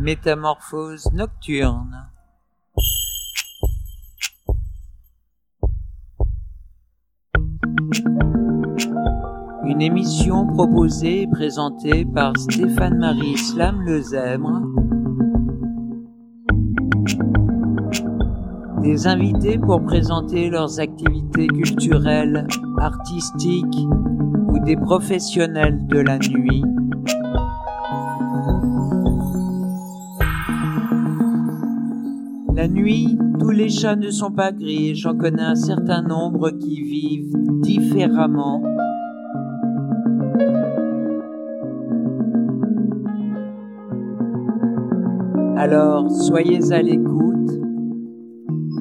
Métamorphose nocturne. Une émission proposée et présentée par Stéphane-Marie Islam Lezèbre. Des invités pour présenter leurs activités culturelles, artistiques ou des professionnels de la nuit. La nuit, tous les chats ne sont pas gris, j'en connais un certain nombre qui vivent différemment. Alors, soyez à l'écoute.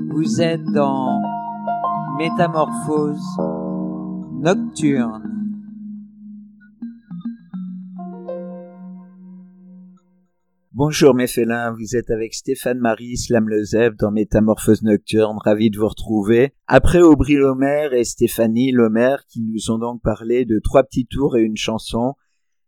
Vous êtes dans Métamorphose nocturne. Bonjour mes félins, vous êtes avec Stéphane Marie Islam Lezeb dans Métamorphose Nocturne, ravi de vous retrouver. Après Aubry Lomer et Stéphanie Lomer qui nous ont donc parlé de trois petits tours et une chanson,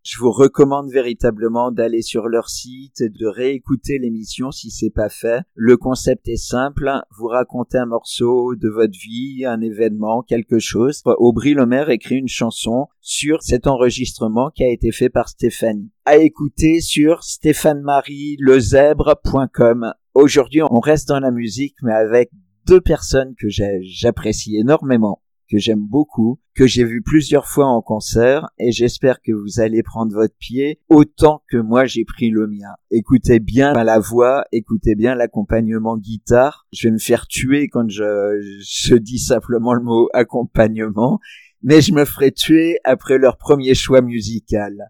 je vous recommande véritablement d'aller sur leur site, de réécouter l'émission si c'est pas fait. Le concept est simple, vous racontez un morceau de votre vie, un événement, quelque chose. Aubry Lomer écrit une chanson sur cet enregistrement qui a été fait par Stéphanie. À écouter sur stéphanemarielezèbre.com. Aujourd'hui, on reste dans la musique, mais avec deux personnes que j'apprécie énormément que j'aime beaucoup, que j'ai vu plusieurs fois en concert et j'espère que vous allez prendre votre pied autant que moi j'ai pris le mien. Écoutez bien la voix, écoutez bien l'accompagnement guitare. Je vais me faire tuer quand je, je dis simplement le mot accompagnement, mais je me ferai tuer après leur premier choix musical.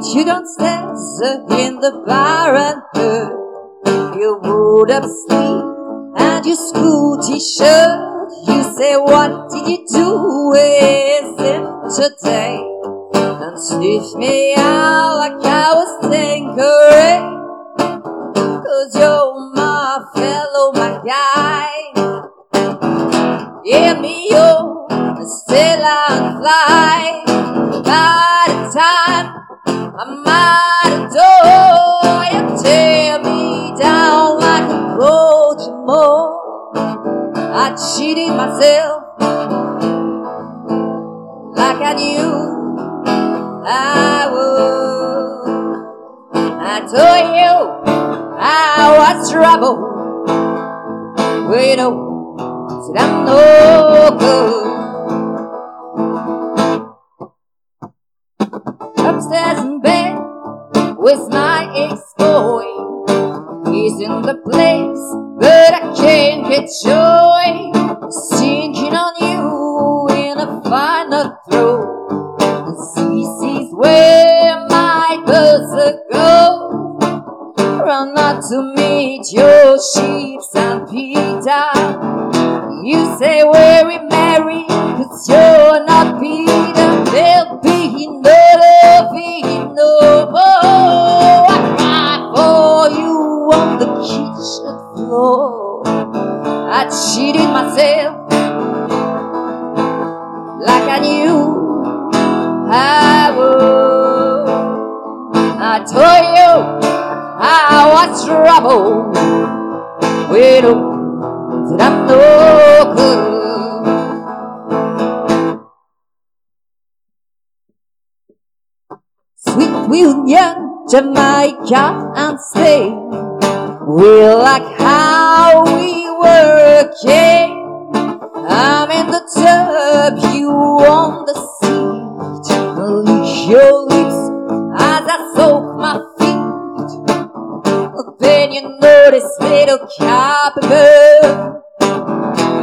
You downstairs in the bar and her. You would up sleep and your school t-shirt. You say, what did you do with it today? And sniff me out like I was tinkering. Cause you're my fellow, my guy. Give me your still and fly. I cheated myself like I knew I would. I told you I was trouble. Well, you know, said I'm no good. upstairs in bed with my ex-boy. He's in the place, but I can't get joy. Sinking on you in a final throw. This is where my buzzer go. Run out to meet your sheep and Peter. You say where we're married, cause you're not Peter. There'll be no I cheated myself like I knew I would. I told you I was trouble. Well, that I'm no good. Sweet Union, Jamaica and Spain. We like how we were king. I'm in the tub, you on the seat. Lick your lips as I soak my feet. Then you notice little capital.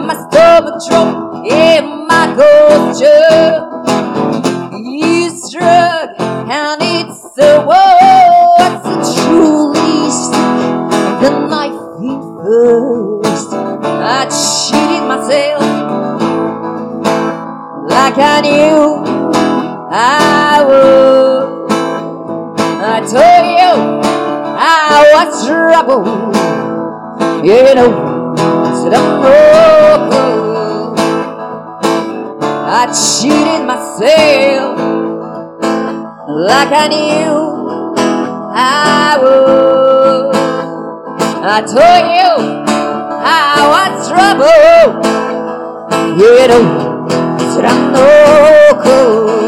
My stomach drop in my culture. You struck and it's the what's in. I cheated myself like I knew I would. I told you I was trouble, you know said I'm good. I cheated myself like I knew I would. I told you I was trouble. You know, said I'm no good.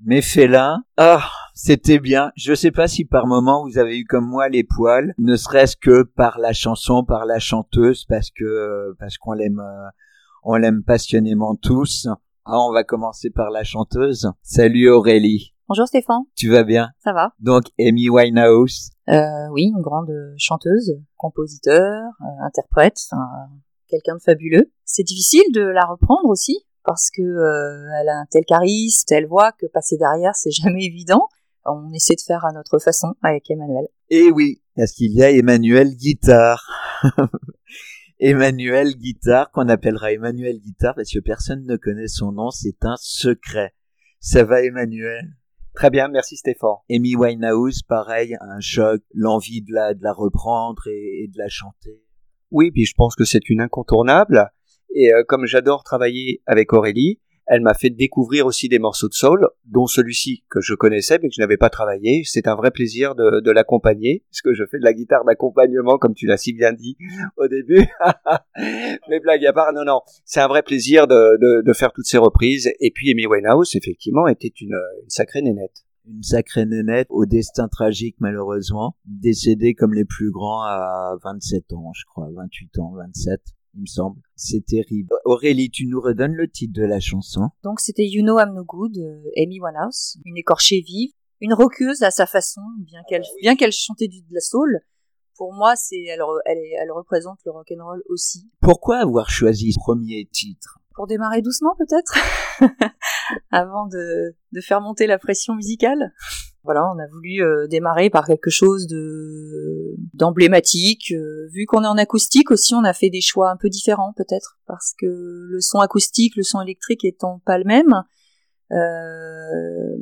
Mes félins, ah, c'était bien. Je sais pas si par moment vous avez eu comme moi les poils, ne serait-ce que par la chanson, par la chanteuse, parce que parce qu'on l'aime, euh, on l'aime passionnément tous. Ah, on va commencer par la chanteuse. Salut Aurélie. Bonjour Stéphane, Tu vas bien? Ça va Donc Amy Winehouse. euh, Oui, une grande chanteuse, compositeur, euh, interprète, enfin, quelqu'un de fabuleux. C'est difficile de la reprendre aussi parce que euh, elle a un tel charisme, telle voix que passer derrière c'est jamais évident. On essaie de faire à notre façon avec Emmanuel. Et oui, parce qu'il y a Emmanuel Guitare. Emmanuel Guitare, qu'on appellera Emmanuel Guitare parce que personne ne connaît son nom, c'est un secret. Ça va Emmanuel? Très bien, merci Stéphane. Amy Winehouse, pareil, un choc, l'envie de la, de la reprendre et, et de la chanter. Oui, puis je pense que c'est une incontournable. Et euh, comme j'adore travailler avec Aurélie, elle m'a fait découvrir aussi des morceaux de soul, dont celui-ci que je connaissais mais que je n'avais pas travaillé. C'est un vrai plaisir de, de l'accompagner, puisque je fais de la guitare d'accompagnement, comme tu l'as si bien dit au début. mais blague à part, non, non, c'est un vrai plaisir de, de, de faire toutes ces reprises. Et puis Amy Winehouse, effectivement, était une, une sacrée nénette. Une sacrée nénette au destin tragique malheureusement, décédée comme les plus grands à 27 ans, je crois, 28 ans, 27, il me semble. C'est terrible. Aurélie, tu nous redonnes le titre de la chanson Donc c'était You Know I'm No Good, euh, Amy Winehouse, une écorchée vive, une roqueuse à sa façon, bien qu'elle bien qu'elle chantait du, de la soul. Pour moi, c'est elle, elle représente le rock and roll aussi. Pourquoi avoir choisi ce premier titre? Pour démarrer doucement peut-être, avant de, de faire monter la pression musicale? Voilà, on a voulu euh, démarrer par quelque chose de d'emblématique. Euh, vu qu'on est en acoustique aussi, on a fait des choix un peu différents peut-être parce que le son acoustique, le son électrique étant pas le même, euh,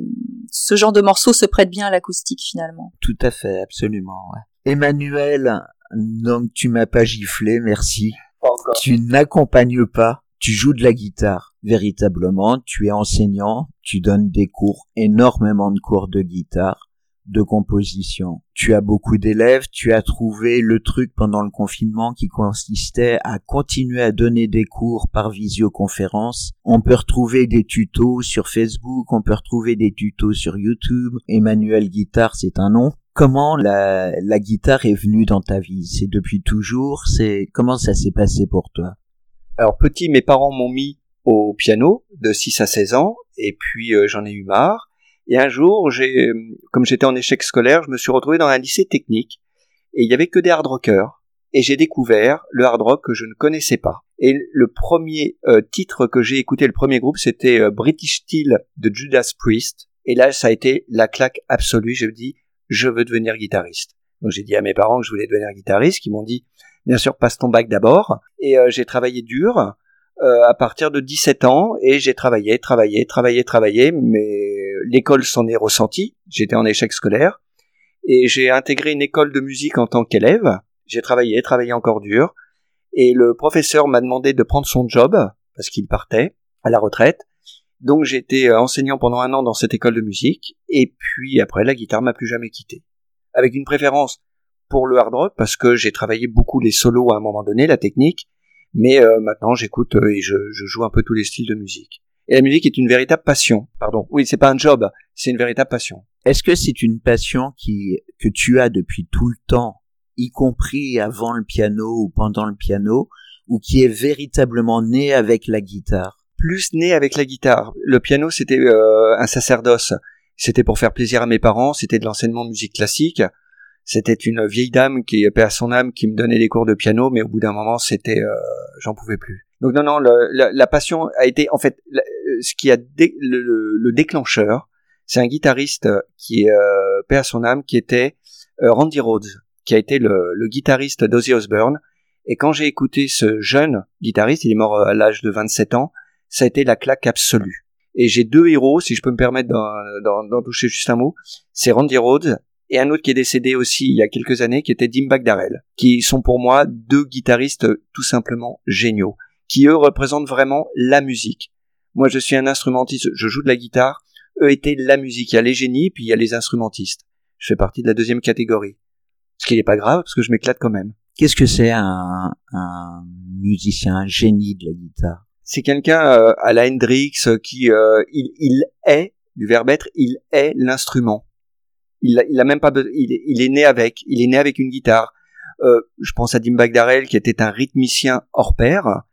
ce genre de morceau se prête bien à l'acoustique finalement. Tout à fait, absolument. ouais. Emmanuel, donc tu m'as pas giflé, merci. Encore. Tu n'accompagnes pas, tu joues de la guitare. Véritablement, tu es enseignant, tu donnes des cours, énormément de cours de guitare, de composition. Tu as beaucoup d'élèves, tu as trouvé le truc pendant le confinement qui consistait à continuer à donner des cours par visioconférence. On peut retrouver des tutos sur Facebook, on peut retrouver des tutos sur YouTube. Emmanuel Guitare, c'est un nom. Comment la, la guitare est venue dans ta vie? C'est depuis toujours? C'est comment ça s'est passé pour toi? Alors petit, mes parents m'ont mis au piano de 6 à 16 ans, et puis euh, j'en ai eu marre. Et un jour, euh, comme j'étais en échec scolaire, je me suis retrouvé dans un lycée technique, et il y avait que des hard rockers. Et j'ai découvert le hard rock que je ne connaissais pas. Et le premier euh, titre que j'ai écouté, le premier groupe, c'était British Steel de Judas Priest. Et là, ça a été la claque absolue. Je me dis, je veux devenir guitariste. Donc j'ai dit à mes parents que je voulais devenir guitariste, qui m'ont dit, bien sûr, passe ton bac d'abord. Et euh, j'ai travaillé dur euh, à partir de 17 ans et j'ai travaillé, travaillé, travaillé, travaillé, mais l'école s'en est ressentie. J'étais en échec scolaire et j'ai intégré une école de musique en tant qu'élève. J'ai travaillé, travaillé encore dur et le professeur m'a demandé de prendre son job parce qu'il partait à la retraite. Donc j'ai été euh, enseignant pendant un an dans cette école de musique et puis après la guitare m'a plus jamais quitté. Avec une préférence pour le hard rock parce que j'ai travaillé beaucoup les solos à un moment donné, la technique, mais euh, maintenant j'écoute euh, et je, je joue un peu tous les styles de musique. Et la musique est une véritable passion. Pardon. Oui, c'est pas un job, c'est une véritable passion. Est-ce que c'est une passion qui que tu as depuis tout le temps, y compris avant le piano ou pendant le piano, ou qui est véritablement née avec la guitare? Plus né avec la guitare. Le piano, c'était euh, un sacerdoce. C'était pour faire plaisir à mes parents. C'était de l'enseignement de musique classique. C'était une vieille dame qui, paix à son âme, qui me donnait des cours de piano, mais au bout d'un moment, c'était, euh, j'en pouvais plus. Donc non, non, la, passion a été, en fait, euh, ce qui a le, le- le déclencheur, c'est un guitariste qui est, euh, à son âme, qui était euh, Randy Rhodes, qui a été le, le guitariste d'Ozzy Osbourne. Et quand j'ai écouté ce jeune guitariste, il est mort euh, à l'âge de 27 ans, ça a été la claque absolue. Et j'ai deux héros, si je peux me permettre d'en toucher juste un mot. C'est Randy Rhodes et un autre qui est décédé aussi il y a quelques années, qui était Dimebag Darrell, qui sont pour moi deux guitaristes tout simplement géniaux, qui eux représentent vraiment la musique. Moi, je suis un instrumentiste, je joue de la guitare. Eux étaient la musique. Il y a les génies, puis il y a les instrumentistes. Je fais partie de la deuxième catégorie. Ce qui n'est pas grave, parce que je m'éclate quand même. Qu'est-ce que c'est un, un musicien, un génie de la guitare? C'est quelqu'un euh, à la Hendrix qui euh, il, il est du verbe être, il est l'instrument. Il, il a même pas, il, il, est né avec, il est né avec une guitare. Euh, je pense à Dim Bagdarel qui était un rythmicien hors pair.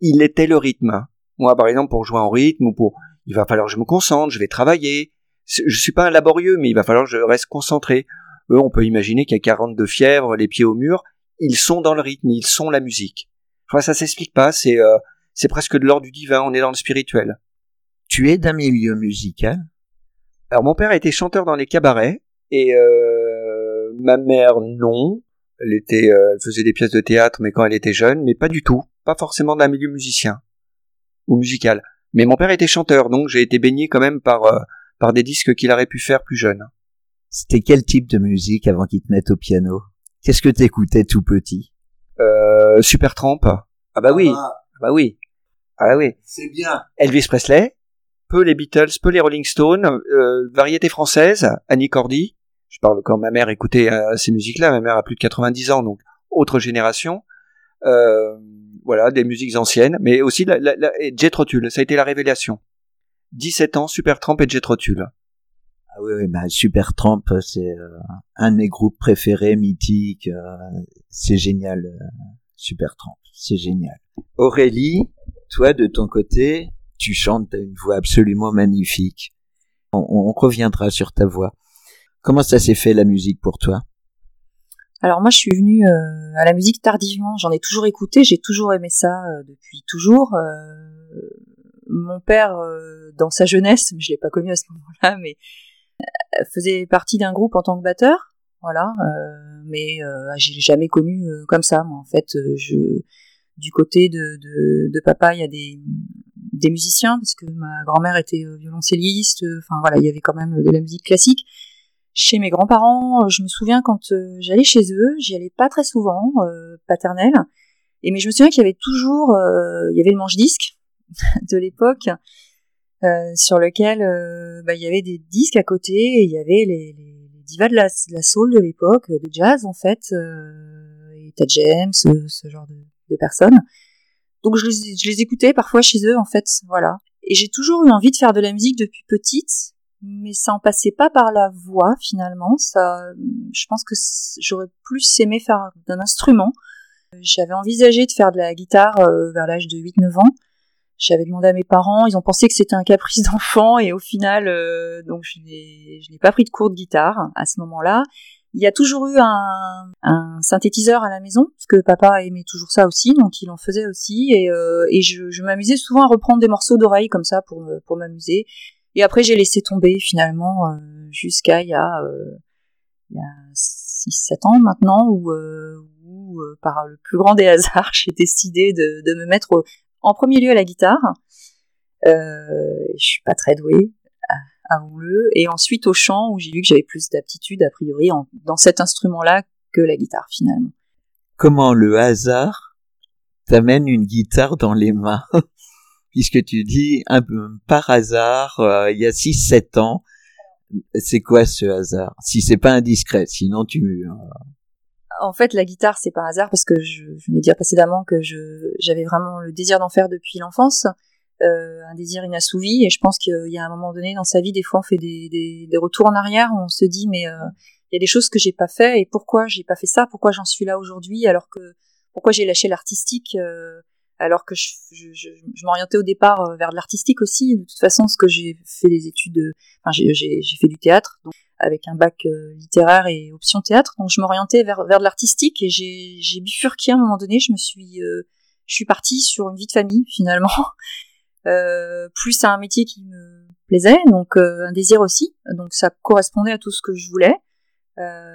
Il était le rythme. Moi, par exemple, pour jouer en rythme ou pour, il va falloir que je me concentre, je vais travailler. Je suis pas un laborieux, mais il va falloir que je reste concentré. Eux, on peut imaginer qu'il y a 42 fièvres, les pieds au mur. Ils sont dans le rythme, ils sont la musique. Enfin, ça s'explique pas. C'est, euh, c'est presque de l'ordre du divin. On est dans le spirituel. Tu es d'un milieu musical? Alors, mon père était chanteur dans les cabarets et euh, ma mère non. Elle était, euh, elle faisait des pièces de théâtre, mais quand elle était jeune, mais pas du tout, pas forcément d'un milieu musicien ou musical. Mais mon père était chanteur, donc j'ai été baigné quand même par euh, par des disques qu'il aurait pu faire plus jeune. C'était quel type de musique avant qu'il te mette au piano? Qu'est-ce que t'écoutais tout petit? Euh, Super Tramp. Ah bah oui, ah bah oui, ah bah oui. C'est bien. Elvis Presley, peu les Beatles, peu les Rolling Stones, euh, variété française, Annie Cordy. Je parle quand ma mère écoutait euh, ces musiques-là. Ma mère a plus de 90 ans, donc autre génération. Euh, voilà, des musiques anciennes, mais aussi la, la, la Jet Rotul, ça a été la révélation. 17 ans, Super Tramp et Jet Rotul. Ah oui, oui bah, Super Tramp, c'est euh, un de mes groupes préférés, mythiques. Euh, c'est génial, euh, Super Tramp, c'est génial. Aurélie, toi de ton côté, tu chantes, t'as une voix absolument magnifique. On, reviendra sur ta voix. Comment ça s'est fait la musique pour toi? Alors moi, je suis venue euh, à la musique tardivement. J'en ai toujours écouté, j'ai toujours aimé ça euh, depuis toujours. Euh, mon père, dans sa jeunesse, je l'ai pas connu à ce moment-là, mais faisait partie d'un groupe en tant que batteur. Voilà, mais je l'ai jamais connu comme ça. Moi, en fait, du côté de, de, de, papa, il y a des, des musiciens parce que ma grand-mère était violoncelliste. Enfin voilà, il y avait quand même de la musique classique chez mes grands-parents, euh, je me souviens quand euh, j'allais chez eux, j'y allais pas très souvent, euh, paternelle, et mais je me souviens qu'il y avait toujours, euh, il y avait le manche-disque de l'époque, sur lequel bah, il y avait des disques à côté, et il y avait les, divas de la, soul de l'époque, de jazz en fait, et Ted James, ce genre de, de, personnes. Donc je les, écoutais parfois chez eux en fait, voilà. Et j'ai toujours eu envie de faire de la musique depuis petite, mais ça en passait pas par la voix finalement. Ça, je pense que j'aurais plus aimé faire d'un instrument. J'avais envisagé de faire de la guitare euh, vers l'âge de 8-9 ans. J'avais demandé à mes parents, ils ont pensé que c'était un caprice d'enfant et au final, euh, donc je n'ai pas pris de cours de guitare à ce moment-là. Il y a toujours eu un, un, synthétiseur à la maison, parce que papa aimait toujours ça aussi, donc il en faisait aussi, et, euh, et je, je m'amusais souvent à reprendre des morceaux d'oreille comme ça pour, pour m'amuser. Et après, j'ai laissé tomber finalement euh, jusqu'à il y a, euh, il a 6-7 ans maintenant, où, euh, où par le plus grand des hasards, j'ai décidé de, de, me mettre en premier lieu à la guitare. Euh, je suis pas très douée, avouons-le. Et ensuite au chant, où j'ai vu que j'avais plus d'aptitude, a priori, en, dans cet instrument-là que la guitare finalement. Comment le hasard t'amène une guitare dans les mains? Puisque tu dis un peu par hasard euh, il y a 6 7 ans c'est quoi ce hasard? Si c'est pas indiscret sinon tu euh, en fait la guitare c'est pas hasard parce que je, je venais de dire précédemment que je j'avais vraiment le désir d'en faire depuis l'enfance euh, un désir inassouvi et je pense qu'il y a un moment donné dans sa vie des fois on fait des, des, des retours en arrière on se dit mais euh, il y a des choses que j'ai pas fait et pourquoi j'ai pas fait ça? Pourquoi j'en suis là aujourd'hui alors que pourquoi j'ai lâché l'artistique euh, alors que je, je, je, m'orientais au départ euh, vers de l'artistique aussi? De toute façon, ce que j'ai fait des études, enfin j'ai fait du théâtre donc, avec un bac euh, littéraire et option théâtre, donc je m'orientais vers, vers de l'artistique et j'ai bifurqué à un moment donné. Je me suis, je suis partie sur une vie de famille finalement, plus à un métier qui me plaisait, donc un désir aussi. Donc ça correspondait à tout ce que je voulais.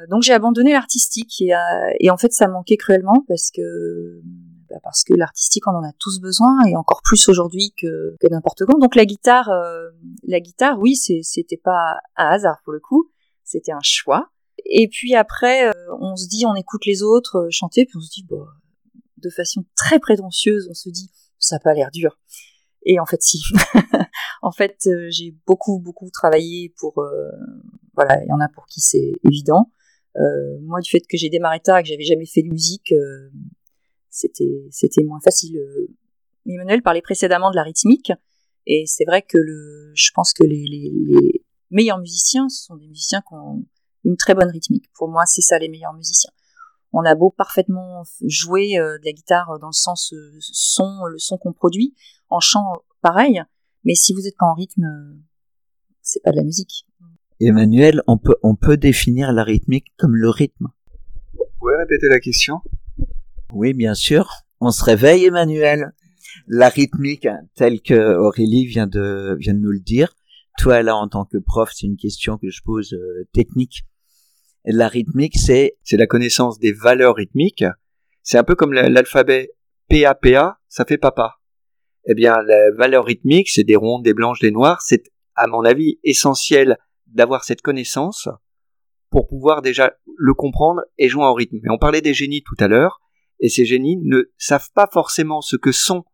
donc j'ai abandonné l'artistique et, et en fait ça manquait cruellement parce que bah, parce que l'artistique on en a tous besoin et encore plus aujourd'hui que, que n'importe quand. Donc la guitare, euh, la guitare, oui, c'était pas un hasard pour le coup, c'était un choix. Et puis après, euh, on se dit, on écoute les autres euh, chanter, puis on se dit, bah, de façon très prétentieuse, on se dit, ça a pas l'air dur. Et en fait, si. en fait, j'ai beaucoup, beaucoup travaillé pour. voilà, il y en a pour qui c'est évident. moi, du fait que j'ai démarré tard et que j'avais jamais fait de musique, c'était c'était moins facile. Euh, Emmanuel parlait précédemment de la rythmique, et c'est vrai que le, je pense que les, meilleurs musiciens, sont des musiciens qui ont une très bonne rythmique. Pour moi, c'est ça les meilleurs musiciens. On a beau parfaitement jouer euh, de la guitare dans le sens euh, son, le son qu'on produit, en chant pareil, mais si vous n'êtes pas en rythme, c'est pas de la musique. Emmanuel, on peut, on peut définir la rythmique comme le rythme. Vous pouvez répéter la question? Oui, bien sûr. On se réveille, Emmanuel. La rythmique, telle que Aurélie vient de, vient de nous le dire. Toi, là, en tant que prof, c'est une question que je pose euh, technique. La rythmique, c'est... C'est la connaissance des valeurs rythmiques. C'est un peu comme l'alphabet PAPA, ça fait papa. Eh bien, la valeur rythmique, c'est des rondes, des blanches, des noires. C'est, à mon avis, essentiel d'avoir cette connaissance pour pouvoir déjà le comprendre et jouer en rythme. Mais on parlait des génies tout à l'heure et ces génies ne savent pas forcément ce que sont,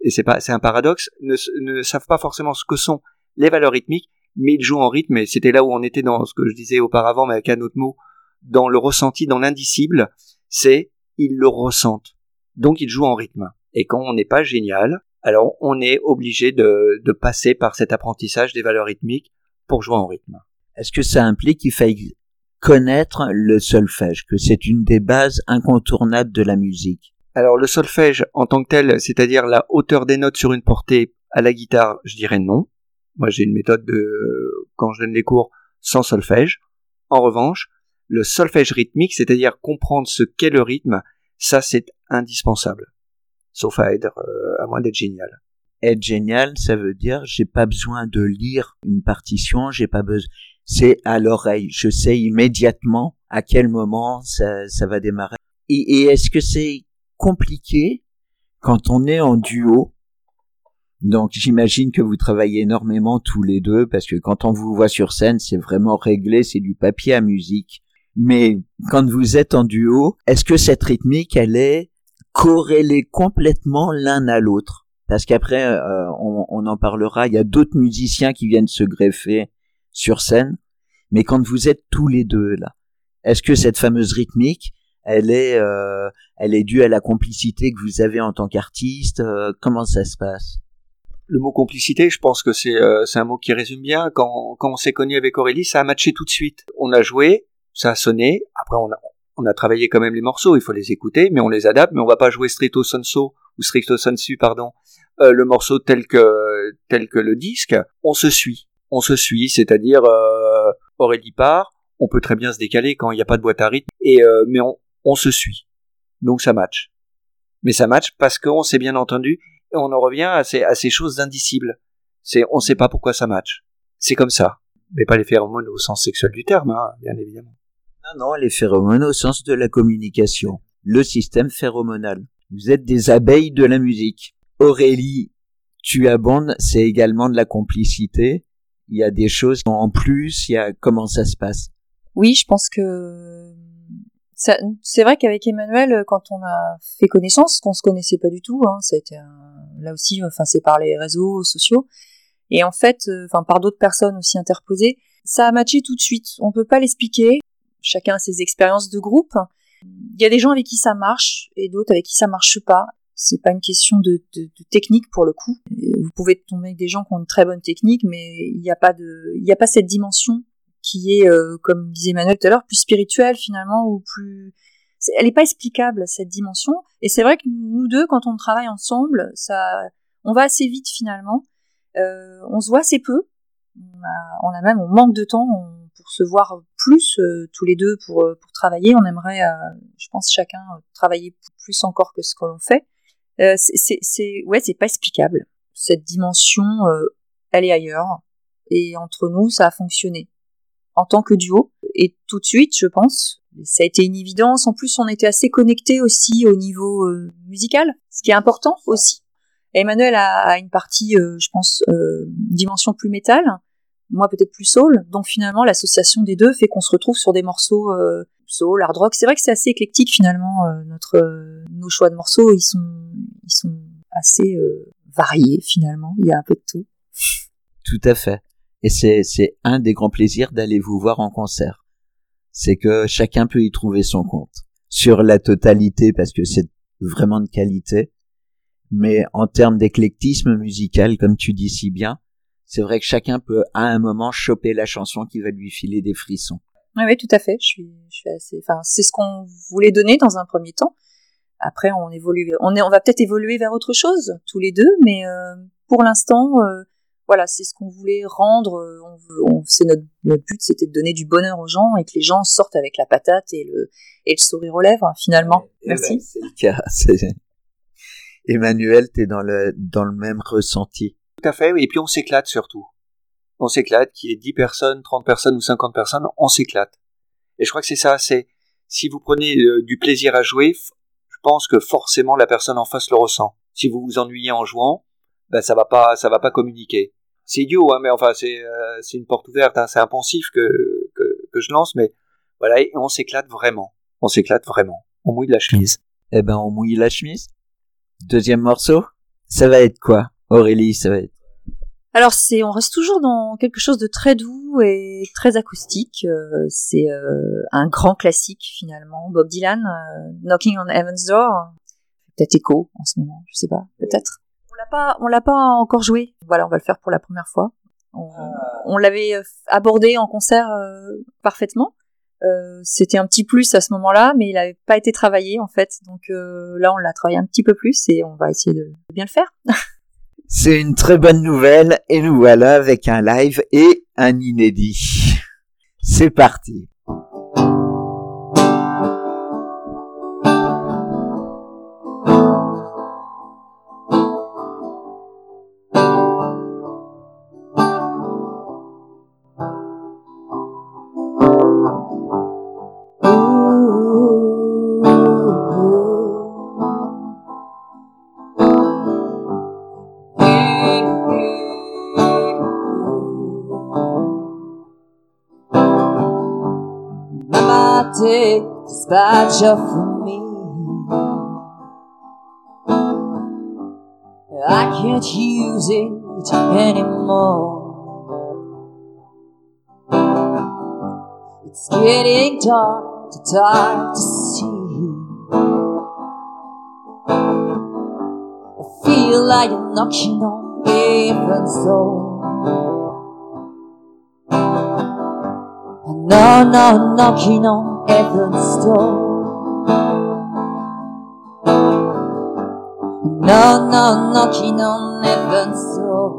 et c'est pas, c'est un paradoxe, ne, ne savent pas forcément ce que sont les valeurs rythmiques, mais ils jouent en rythme, et c'était là où on était dans ce que je disais auparavant, mais avec un autre mot, dans le ressenti, dans l'indicible, c'est ils le ressentent. Donc ils jouent en rythme. Et quand on n'est pas génial, alors on est obligé de, de passer par cet apprentissage des valeurs rythmiques pour jouer en rythme. Est-ce que ça implique qu'il faille connaître le solfège, que c'est une des bases incontournables de la musique? Alors le solfège en tant que tel, c'est-à-dire la hauteur des notes sur une portée à la guitare, je dirais non. Moi j'ai une méthode de quand je donne les cours sans solfège. En revanche, le solfège rythmique, c'est-à-dire comprendre ce qu'est le rythme, ça c'est indispensable. Sauf à être euh, à moins d'être génial. Être génial, ça veut dire j'ai pas besoin de lire une partition, j'ai pas besoin c'est à l'oreille. Je sais immédiatement à quel moment ça, ça va démarrer. Et, est-ce que c'est compliqué quand on est en duo? Donc j'imagine que vous travaillez énormément tous les deux parce que quand on vous voit sur scène, c'est vraiment réglé, c'est du papier à musique. Mais quand vous êtes en duo, est-ce que cette rythmique, elle est corrélée complètement l'un à l'autre Parce qu'après, euh, on, on, en parlera, il y a d'autres musiciens qui viennent se greffer sur scène, mais quand vous êtes tous les deux là, est-ce que cette fameuse rythmique, elle est, euh, elle est due à la complicité que vous avez en tant qu'artiste euh, Comment ça se passe? Le mot complicité, je pense que c'est euh, un mot qui résume bien. Quand, quand on s'est connu avec Aurélie, ça a matché tout de suite. On a joué, ça a sonné. Après, on a, on a travaillé quand même les morceaux. Il faut les écouter, mais on les adapte. Mais on va pas jouer stricto sensu ou stricto sensu, pardon, le morceau tel que tel que le disque. On se suit on se suit, c'est-à-dire euh, Aurélie part, on peut très bien se décaler quand il n'y a pas de boîte à rythme, et euh, mais on, se suit. Donc ça match. Mais ça match parce qu'on s'est bien entendu, et on en revient à ces, à ces choses indicibles. C'est on sait pas pourquoi ça match. C'est comme ça. Mais pas les phéromones au sens sexuel du terme, hein, bien évidemment. Non, non, les phéromones au sens de la communication. Le système phéromonal. Vous êtes des abeilles de la musique. Aurélie, tu abondes, c'est également de la complicité il y a des choses en plus, il y a comment ça se passe? Oui, je pense que c'est vrai qu'avec Emmanuel, quand on a fait connaissance, qu'on se connaissait pas du tout, hein, ça a été là aussi, enfin c'est par les réseaux sociaux et en fait, euh, enfin par d'autres personnes aussi interposées, ça a matché tout de suite. On peut pas l'expliquer. Chacun a ses expériences de groupe. Il y a des gens avec qui ça marche et d'autres avec qui ça marche pas c'est pas une question de, technique pour le coup. Vous pouvez tomber avec des gens qui ont une très bonne technique, mais il n'y a pas de, il n'y a pas cette dimension qui est, euh, comme disait Emmanuel tout à l'heure, plus spirituelle finalement ou plus, elle n'est pas explicable cette dimension. Et c'est vrai que nous deux, quand on travaille ensemble, ça, on va assez vite finalement. Euh, on se voit assez peu. On a, même, on manque de temps pour se voir plus euh, tous les deux pour pour travailler. On aimerait, je pense, chacun travailler plus encore que ce que l'on fait. Euh, c'est ouais, c'est pas explicable. Cette dimension, euh, elle est ailleurs. Et entre nous, ça a fonctionné en tant que duo. Et tout de suite, je pense, ça a été une évidence. En plus, on était assez connectés aussi au niveau euh, musical, ce qui est important aussi. Emmanuel a, une partie, euh, je pense, euh, dimension plus métal, moi peut-être plus soul. Donc finalement, l'association des deux fait qu'on se retrouve sur des morceaux euh, soul, hard rock. C'est vrai que c'est assez éclectique finalement. notre, nos choix de morceaux, ils sont, ils sont assez variés finalement. Il y a un peu de tout. Tout à fait. Et c'est, c'est un des grands plaisirs d'aller vous voir en concert. C'est que chacun peut y trouver son compte. Sur la totalité, parce que c'est vraiment de qualité. Mais en termes d'éclectisme musical, comme tu dis si bien, c'est vrai que chacun peut à un moment choper la chanson qui va lui filer des frissons. Oui, oui, tout à fait. Je suis, je suis assez, enfin, c'est ce qu'on voulait donner dans un premier temps. Après, on évolue, on est, on va peut-être évoluer vers autre chose tous les deux, mais euh, pour l'instant, euh, voilà, c'est ce qu'on voulait rendre. Euh, on, c'est notre, notre but, c'était de donner du bonheur aux gens et que les gens sortent avec la patate et le, et le sourire aux lèvres, finalement. Merci. Ben, c'est le cas. Emmanuel, t'es dans le dans le même ressenti. Tout à fait. Et puis on s'éclate surtout. On s'éclate. Qu'il y ait 10 personnes, 30 personnes ou 50 personnes, on s'éclate. Et je crois que c'est ça. C'est si vous prenez euh, du plaisir à jouer, je pense que forcément la personne en face le ressent. Si vous vous ennuyez en jouant, ben ça va pas, ça va pas communiquer c'est idiot, hein, mais enfin c'est euh, c'est une porte ouverte, hein, c'est impensif que, que, que je lance, mais voilà, on s'éclate vraiment, on s'éclate vraiment, on mouille la chemise. Eh ben on mouille la chemise. Deuxième morceau, ça va être quoi, Aurélie, ça va être alors c'est, on reste toujours dans quelque chose de très doux et très acoustique. Euh, c'est euh, un grand classique finalement, Bob Dylan, Knocking on Heaven's Door. Peut-être écho en ce moment, je sais pas, peut-être l'a pas, on l'a pas encore joué. Voilà, on va le faire pour la première fois. On, l'avait euh, abordé en concert euh, parfaitement. Euh, c'était un petit plus à ce moment-là, mais il n'avait pas été travaillé en fait. Donc là, on l'a travaillé un petit peu plus et on va essayer de bien le faire. C'est une très bonne nouvelle et nous voilà avec un live et un inédit. C'est parti. Dispatch of me. I can't use it anymore. It's getting dark, too dark to see. I feel like I'm knocking on heaven's door. No, no, knocking on heaven's door. No, no, knocking on heaven's door.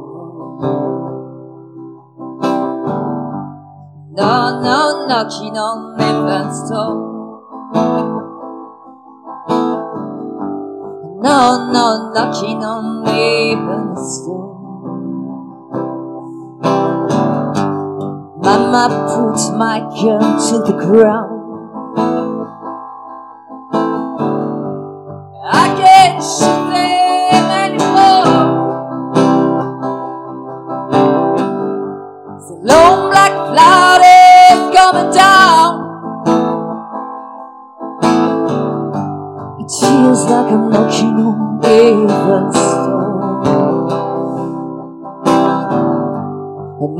No, no, knocking on heaven's door. No, no, knocking on heaven's door. Mama put my gun to the ground. Heaven's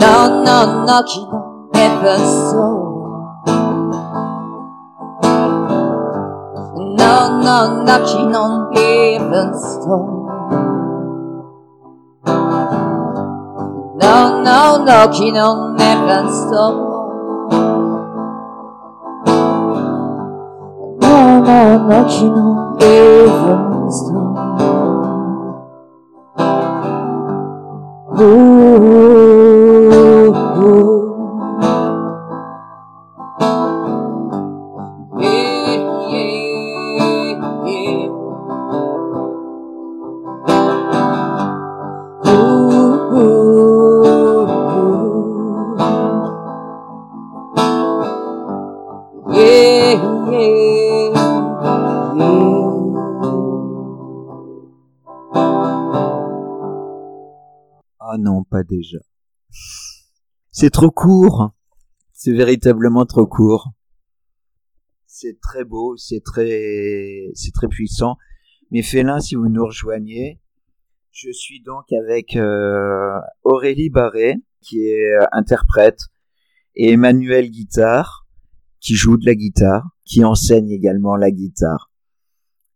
No, no, knocking on heaven's door. No, no, knocking on heaven's door. No, no, knocking on heaven's door. No, no, knocking on heaven's door. C'est trop court. C'est véritablement trop court. C'est très beau, c'est très, c'est très puissant. Mais Félin, si vous nous rejoignez, je suis donc avec euh, Aurélie Barré, qui est euh, interprète, et Emmanuel Guitare, qui joue de la guitare, qui enseigne également la guitare.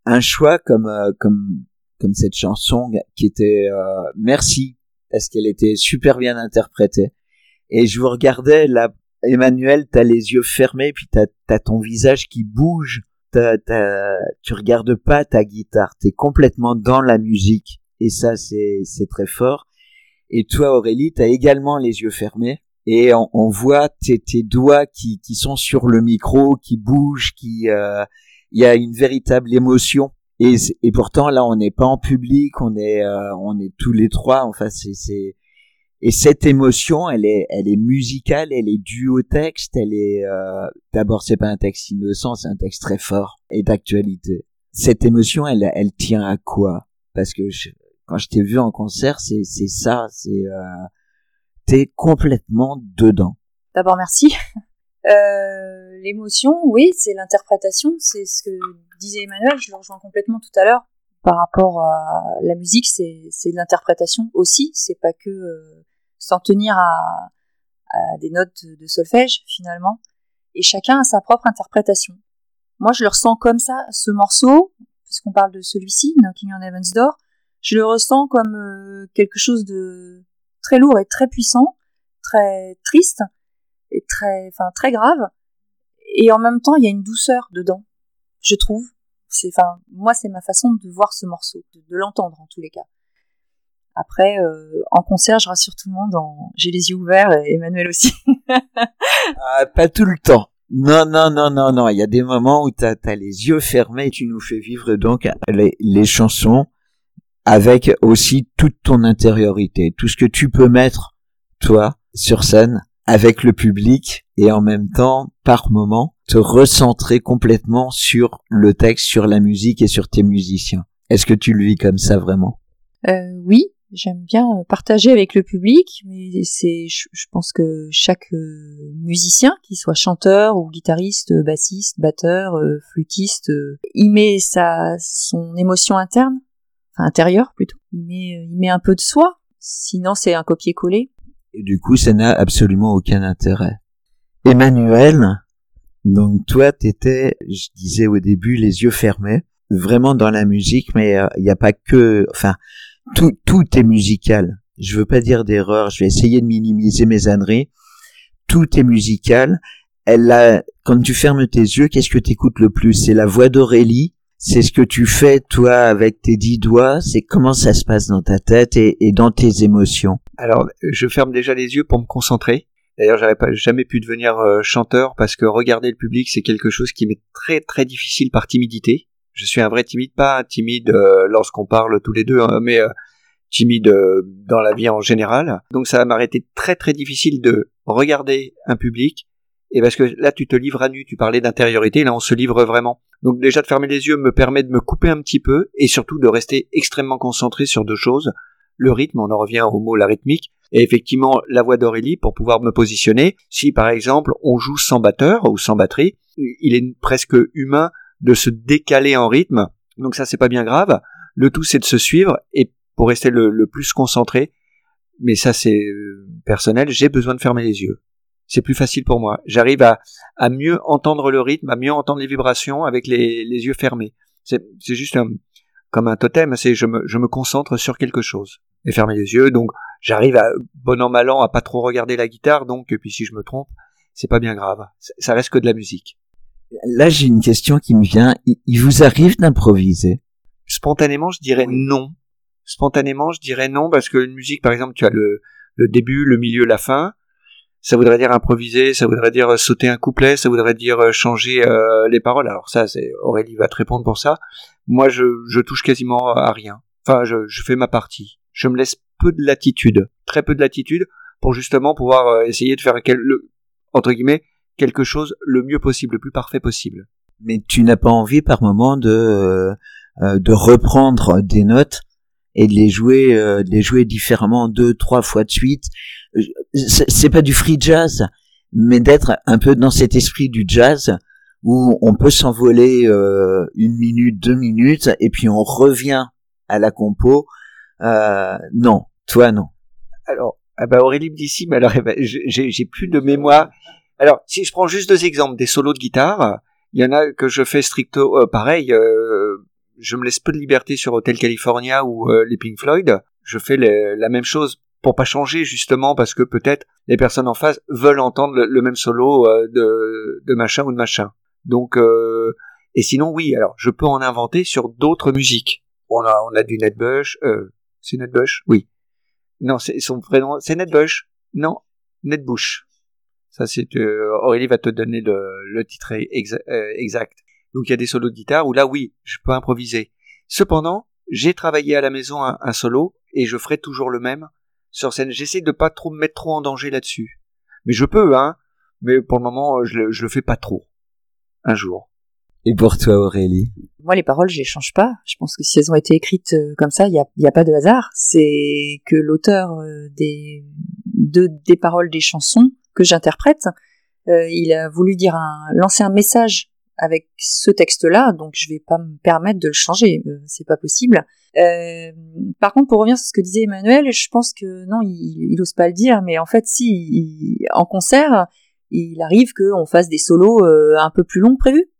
Un choix comme euh, comme comme cette chanson qui était Merci parce qu'elle était super bien interprétée. Et je vous regardais là, Emmanuel, t'as les yeux fermés, puis t'as as ton visage qui bouge. T'as, tu regardes pas ta guitare, t'es complètement dans la musique. Et ça, c'est, c'est très fort. Et toi, Aurélie, t'as également les yeux fermés. Et on, voit tes, tes doigts qui, qui sont sur le micro, qui bougent, qui, euh, y a une véritable émotion. Et, et pourtant, là, on n'est pas en public, on est, euh, on est tous les trois. Enfin, c'est, c'est, et cette émotion, elle est, elle est musicale, elle est due au texte, elle est, euh, d'abord c'est pas un texte innocent, c'est un texte très fort et d'actualité. Cette émotion, elle, elle tient à quoi? Parce que quand je t'ai vu en concert, c'est, c'est ça, c'est, euh, t'es complètement dedans. D'abord merci. Euh, l'émotion, oui, c'est l'interprétation, c'est ce que disait Emmanuel, je le rejoins complètement tout à l'heure. Par rapport à la musique, c'est, c'est de l'interprétation aussi, c'est pas que euh, s'en tenir à, des notes de solfège finalement, et chacun a sa propre interprétation. Moi, je le ressens comme ça, ce morceau, puisqu'on parle de celui-ci, Knocking on Heaven's Door, je le ressens comme euh, quelque chose de très lourd et très puissant, très triste et très, enfin très grave, et en même temps, il y a une douceur dedans, je trouve. C'est, enfin, moi, c'est ma façon de voir ce morceau, de l'entendre en tous les cas. Après, euh, en concert, je rassure tout le monde, en... j'ai les yeux ouverts, et Emmanuel aussi. ah, pas tout le temps. Non, non, non, non, non. Il y a des moments où tu as, les yeux fermés et tu nous fais vivre donc les, les chansons avec aussi toute ton intériorité, tout ce que tu peux mettre, toi, sur scène, avec le public, et en même temps, par moment, te recentrer complètement sur le texte, sur la musique et sur tes musiciens. Est-ce que tu le vis comme ça vraiment? Euh, Oui, j'aime bien euh, partager avec le public, mais c'est, je, pense que chaque euh, musicien, qu'il soit chanteur ou guitariste, bassiste, batteur, euh, flûtiste, il met sa son émotion interne, enfin intérieure plutôt. Il met, il met un peu de soi. Sinon, c'est un copier-coller. Et du coup, ça n'a absolument aucun intérêt. Emmanuel, donc toi, t'étais, je disais au début, les yeux fermés, vraiment dans la musique, mais il n'y a pas que, enfin, tout, tout est musical. Je veux pas dire d'erreur, je vais essayer de minimiser mes âneries. Tout est musical. Elle a, quand tu fermes tes yeux, qu'est-ce que t'écoutes le plus? C'est la voix d'Aurélie? C'est ce que tu fais, toi, avec tes dix doigts? C'est comment ça se passe dans ta tête et, dans tes émotions? Alors, je ferme déjà les yeux pour me concentrer. D'ailleurs, j'avais pas jamais pu devenir euh, chanteur parce que regarder le public, c'est quelque chose qui m'est très très difficile par timidité je suis un vrai timide, pas timide euh, lorsqu'on parle tous les deux, hein, mais euh, timide euh, dans la vie en général. Donc ça m'a été très très difficile de regarder un public, et parce que là tu te livres à nu, tu parlais d'intériorité, là on se livre vraiment. Donc déjà de fermer les yeux me permet de me couper un petit peu, et surtout de rester extrêmement concentré sur deux choses. Le rythme, on en revient au mot la rythmique, et effectivement la voix d'Aurélie pour pouvoir me positionner. Si par exemple on joue sans batteur ou sans batterie, il est presque humain de se décaler en rythme. Donc ça c'est pas bien grave. Le tout c'est de se suivre et pour rester le, plus concentré. Mais ça c'est euh, personnel. J'ai besoin de fermer les yeux. C'est plus facile pour moi. J'arrive à, mieux entendre le rythme, à mieux entendre les vibrations avec les, yeux fermés. C'est juste comme un totem. C'est je me, je me concentre sur quelque chose et fermer les yeux. Donc j'arrive à bon an mal an à pas trop regarder la guitare. Donc puis si je me trompe, c'est pas bien grave. Ça reste que de la musique. Là, j'ai une question qui me vient. Il, vous arrive d'improviser? Spontanément, je dirais non. Spontanément, je dirais non parce que une musique, par exemple, tu as le, le début, le milieu, la fin. Ça voudrait dire improviser, ça voudrait dire sauter un couplet, ça voudrait dire euh, changer euh, les paroles. Alors ça, c'est Aurélie va te répondre pour ça. Moi, je, je touche quasiment à rien. Enfin, je, je fais ma partie. Je me laisse peu de latitude, très peu de latitude, pour justement pouvoir euh, essayer de faire quel, le, entre guillemets quelque chose le mieux possible, le plus parfait possible. Mais tu n'as pas envie par moment de euh, de reprendre des notes et de les jouer, euh, de les jouer différemment deux, trois fois de suite. C'est pas du free jazz, mais d'être un peu dans cet esprit du jazz où on peut s'envoler euh, une minute, deux minutes, et puis on revient à la compo. Euh, non, toi non. Alors, ah bah Aurélie me dit si, mais alors eh ben, j'ai plus de mémoire. Alors, si je prends juste deux exemples, des solos de guitare, il y en a que je fais stricto euh, pareil. Euh, je me laisse peu de liberté sur Hotel California ou euh, les Pink Floyd. Je fais la même chose pour pas changer justement parce que peut-être les personnes en face veulent entendre le, même solo de, de machin ou de machin. Donc et sinon oui, alors je peux en inventer sur d'autres musiques. On a on a du Netbush, euh, c'est Netbush, oui. Non, c'est son prénom, c'est Netbush. Non, Netbush. Ça, c'est euh, Aurélie va te donner le, titre euh, exact. Donc il y a des solos de guitare où là, oui, je peux improviser. Cependant, j'ai travaillé à la maison un, solo et je ferai toujours le même sur scène. J'essaie de pas trop me mettre trop en danger là-dessus. Mais je peux, hein. Mais pour le moment, je le, je le fais pas trop. Un jour. Et pour toi, Aurélie? Moi, les paroles, je les change pas. Je pense que si elles ont été écrites euh, comme ça, il n'y a, y a, pas de hasard. C'est que l'auteur des, de, des paroles des chansons que j'interprète, euh, il a voulu dire lancer un message avec ce texte-là, donc je vais pas me permettre de le changer, euh, c'est pas possible. Euh, par contre, pour revenir sur ce que disait Emmanuel, je pense que non, il, il ose pas le dire, mais en fait, si en concert, il arrive qu'on fasse des solos un peu plus longs prévus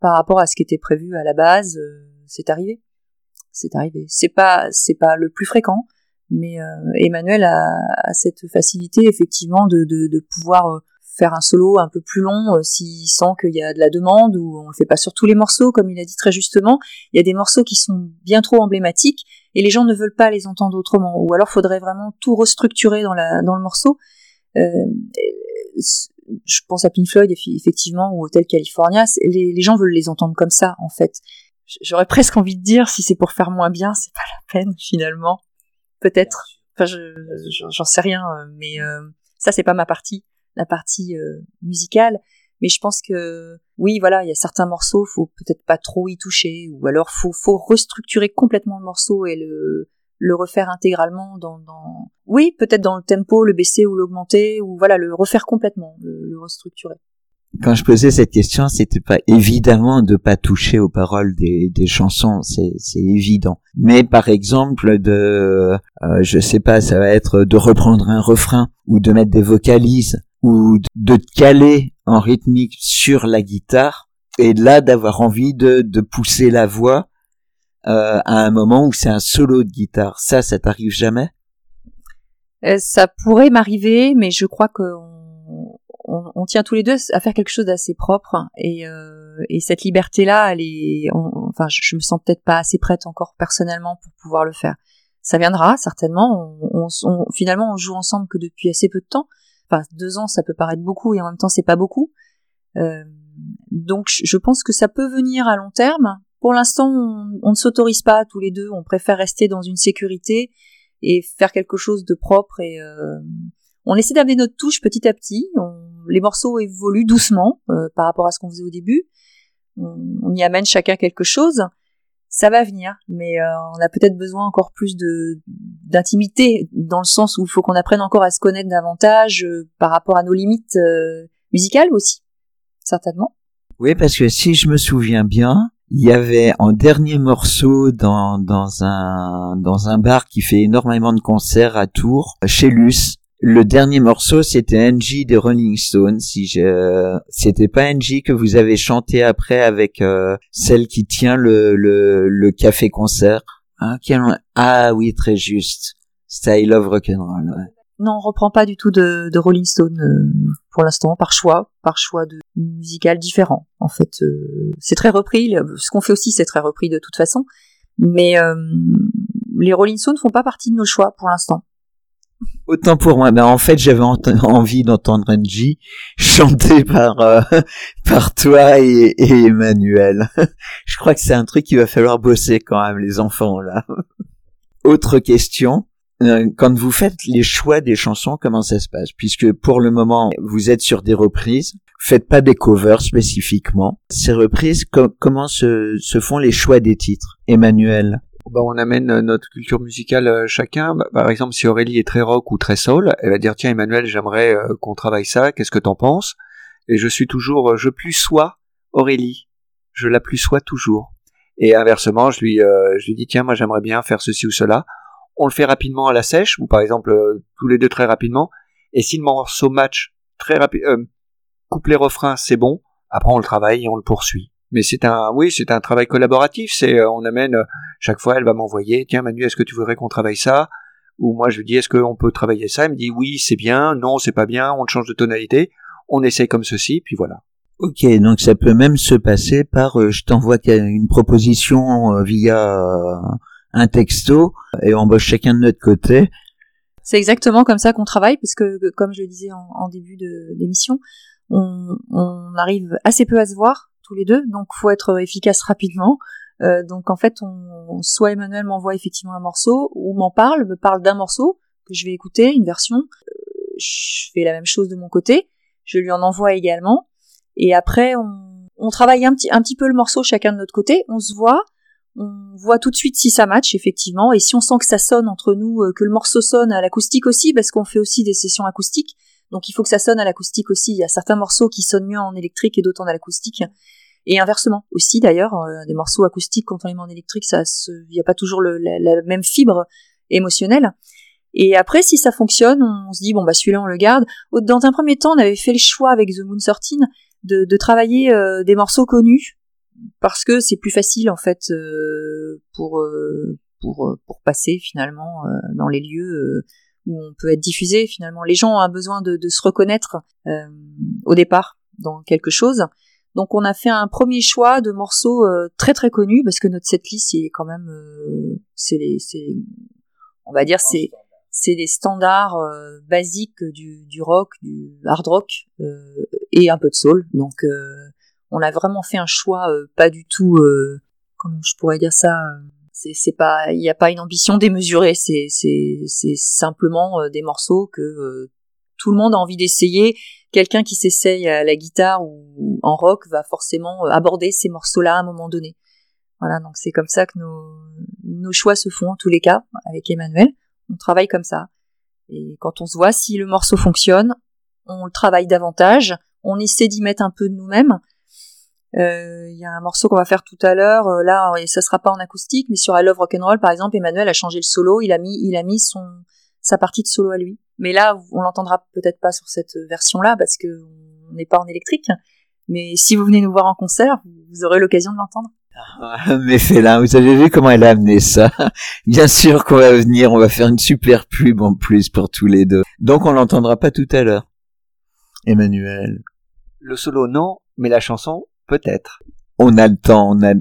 par rapport à ce qui était prévu à la base. c'est arrivé, c'est arrivé. C'est pas, c'est pas le plus fréquent, mais euh, Emmanuel a, cette facilité effectivement de, de, pouvoir euh, faire un solo un peu plus long euh, s'il sent qu'il y a de la demande ou on le fait pas sur tous les morceaux comme il a dit très justement. Il y a des morceaux qui sont bien trop emblématiques et les gens ne veulent pas les entendre autrement. Ou alors faudrait vraiment tout restructurer dans la dans le morceau. Euh, je pense à Pink Floyd effectivement ou Hotel California. Les, les gens veulent les entendre comme ça en fait. J'aurais presque envie de dire si c'est pour faire moins bien c'est pas la peine finalement peut-être. Enfin, je, j'en sais rien, euh, mais euh, ça c'est pas ma partie, la partie euh, musicale. Mais je pense que oui, voilà, il y a certains morceaux, faut peut-être pas trop y toucher, ou alors faut faut restructurer complètement le morceau et le le refaire intégralement dans, dans... oui peut-être dans le tempo le baisser ou l'augmenter ou voilà le refaire complètement le, le restructurer quand je posais cette question, c'était pas évidemment de pas toucher aux paroles des, des chansons, c'est, c'est évident. Mais par exemple, de, euh, je sais pas, ça va être de reprendre un refrain ou de mettre des vocalises ou de caler en rythmique sur la guitare et là d'avoir envie de, de pousser la voix euh, à un moment où c'est un solo de guitare. Ça, ça t'arrive jamais? Euh, Ça pourrait m'arriver, mais je crois que on, tient tous les deux à faire quelque chose d'assez propre et, euh, et cette liberté là elle est enfin je, me sens peut-être pas assez prête encore personnellement pour pouvoir le faire. Ça viendra certainement. On, finalement on joue ensemble que depuis assez peu de temps. Enfin deux ans ça peut paraître beaucoup et en même temps c'est pas beaucoup. Euh, donc je pense que ça peut venir à long terme. Pour l'instant on, ne s'autorise pas tous les deux. On préfère rester dans une sécurité et faire quelque chose de propre et euh, on essaie d'amener notre touche petit à petit. Les morceaux évoluent doucement euh, par rapport à ce qu'on faisait au début. On, y amène chacun quelque chose. Ça va venir, mais euh, on a peut-être besoin encore plus de d'intimité dans le sens où il faut qu'on apprenne encore à se connaître davantage euh, par rapport à nos limites musicales aussi, certainement. Oui, parce que si je me souviens bien, il y avait en dernier morceau dans, dans un dans un bar qui fait énormément de concerts à Tours, chez Luce, le dernier morceau, c'était Angie des Rolling Stones. Si je, c'était pas Angie que vous avez chanté après avec euh, celle qui tient le le, le café concert. Hein, ah oui, très juste. Style of rock'n'roll. Ouais. Non, on reprend pas du tout de, de Rolling Stone euh, pour l'instant, par choix, par choix de musical différent. En fait, euh, c'est très repris. Ce qu'on fait aussi, c'est très repris de toute façon. Mais les Rolling Stones font pas partie de nos choix pour l'instant. Autant pour moi, mais en fait j'avais envie d'entendre Angie chanter par euh, par toi et, Emmanuel. Je crois que c'est un truc qu'il va falloir bosser quand même les enfants là. Autre question, euh, quand vous faites les choix des chansons, comment ça se passe? Puisque pour le moment vous êtes sur des reprises, faites pas des covers spécifiquement. Ces reprises, comment se, se font les choix des titres? Emmanuel bah, on amène euh, notre culture musicale euh, chacun. Bah, par exemple, si Aurélie est très rock ou très soul, elle va dire tiens Emmanuel, j'aimerais euh, qu'on travaille ça. Qu'est-ce que t'en penses? Et je suis toujours, je plus sois Aurélie, je la plus sois toujours. Et inversement, je lui, je lui dis tiens moi j'aimerais bien faire ceci ou cela. On le fait rapidement à la sèche ou par exemple tous les deux très rapidement. Et si le morceau match très rapide, couplet refrain c'est bon. Après on le travaille et on le poursuit mais c'est un oui c'est un travail collaboratif c'est euh, on amène euh, chaque fois elle va m'envoyer tiens Manu est-ce que tu voudrais qu'on travaille ça? Ou moi je lui dis est-ce qu'on peut travailler ça? Elle me dit oui c'est bien non c'est pas bien on change de tonalité on essaye comme ceci puis voilà. Ok, donc ça peut même se passer par euh, je t'envoie une proposition via un texto et on embauche chacun de notre côté. C'est exactement comme ça qu'on travaille parce que comme je le disais en, début de l'émission, on, on arrive assez peu à se voir les deux, donc faut être efficace rapidement. Euh, donc en fait, on, soit Emmanuel m'envoie effectivement un morceau, ou m'en parle, me parle d'un morceau que je vais écouter, une version. Euh, je fais la même chose de mon côté, je lui en envoie également, et après on, travaille un petit, un petit peu le morceau chacun de notre côté, on se voit, on voit tout de suite si ça match effectivement, et si on sent que ça sonne entre nous, euh, que le morceau sonne à l'acoustique aussi, parce qu'on fait aussi des sessions acoustiques, donc il faut que ça sonne à l'acoustique aussi. Il y a certains morceaux qui sonnent mieux en électrique et d'autres en acoustique. Et inversement aussi d'ailleurs, euh, des morceaux acoustiques quand on les en électrique, ça il n'y a pas toujours la, même fibre émotionnelle. Et après, si ça fonctionne, on se dit bon bah celui-là on le garde. Dans un premier temps, on avait fait le choix avec The Moon 13 de, travailler euh, des morceaux connus parce que c'est plus facile en fait euh, pour pour passer finalement dans les lieux où on peut être diffusé. Finalement, les gens ont besoin de se reconnaître au départ dans quelque chose. Donc on a fait un premier choix de morceaux euh, très très connus parce que notre setlist il est quand même euh, c'est on va dire c'est c'est des standards euh, basiques du, du rock, du hard rock et un peu de soul. Donc on a vraiment fait un choix pas du tout comment je pourrais dire ça c'est pas il n'y a pas une ambition démesurée, c'est c'est simplement des morceaux que tout le monde a envie d'essayer quelqu'un qui s'essaye à la guitare ou en rock va forcément euh, aborder ces morceaux-là à un moment donné. Voilà, donc c'est comme ça que nos, nos choix se font en tous les cas avec Emmanuel. On travaille comme ça. Et quand on se voit si le morceau fonctionne, on le travaille davantage, on essaie d'y mettre un peu de nous-mêmes. Euh, il y a un morceau qu'on va faire tout à l'heure, euh, là, ça sera pas en acoustique, mais sur I Love Rock'n'Roll, par exemple, Emmanuel a changé le solo, il a mis, il a mis son, sa partie de solo à lui. Mais là, on l'entendra peut-être pas sur cette version-là parce que on n'est pas en électrique. Mais si vous venez nous voir en concert, vous aurez l'occasion de l'entendre. Ah, mais là, vous avez vu comment elle a amené ça Bien sûr qu'on va venir, on va faire une super pub en plus pour tous les deux. Donc on l'entendra pas tout à l'heure. Emmanuel. Le solo non, mais la chanson peut-être. On a le temps, on a.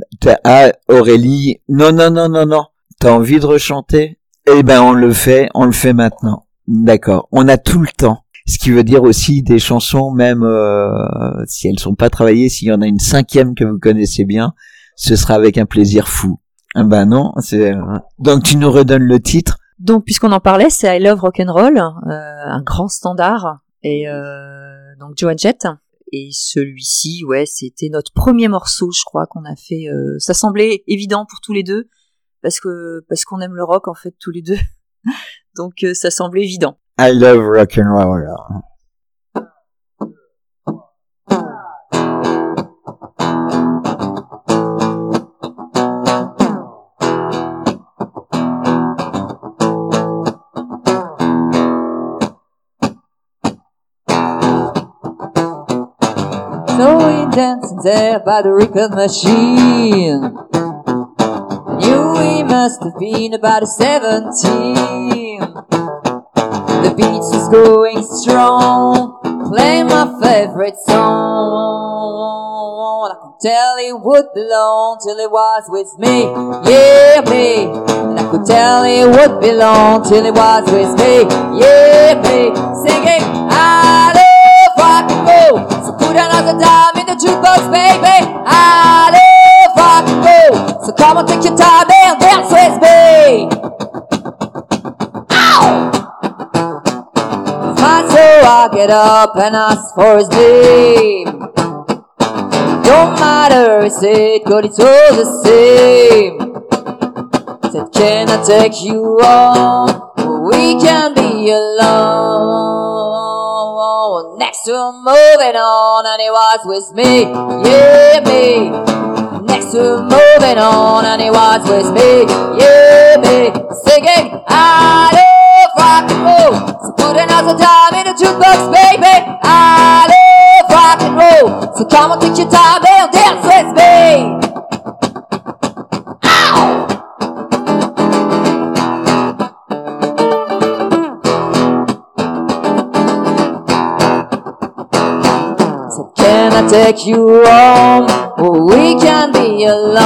Ah Aurélie, non non non non non. T'as envie de rechanter? Eh ben on le fait, on le fait maintenant. D'accord. On a tout le temps. Ce qui veut dire aussi des chansons, même euh, si elles sont pas travaillées, s'il y en a une cinquième que vous connaissez bien, ce sera avec un plaisir fou. Ah ben non, c'est euh, donc tu nous redonnes le titre. Donc puisqu'on en parlait, c'est I Love Rock'n'Roll, euh, un grand standard, et euh, donc Joan Jett. Et celui-ci, ouais, c'était notre premier morceau, je crois qu'on a fait. ça semblait évident pour tous les deux parce que parce qu'on aime le rock en fait tous les deux. Donc euh, ça semble évident. I love rock and roll. So we dancing there by the record machine. Must have been about seventeen. The beat is going strong. Play my favorite song. I could tell it would belong till it was with me. Yeah, me. And I could tell it would belong till it was with me. Yeah, me. Singing, I love rock and roll. So put another dime in the jukebox, baby. I So come on, take your time and dance with me. So I get up and ask for his name. Don't matter, he said, cause it's all the same. Said, can I take you home? We can be alone. Next to moving on, and it was with me, yeah, me. To moving on, and he was with me, yeah, me. Singing, I love rock and roll. So put another dime in the jukebox, baby. I love rock and roll. So come on, take your time and dance with me. Can I take you home? We can be alone.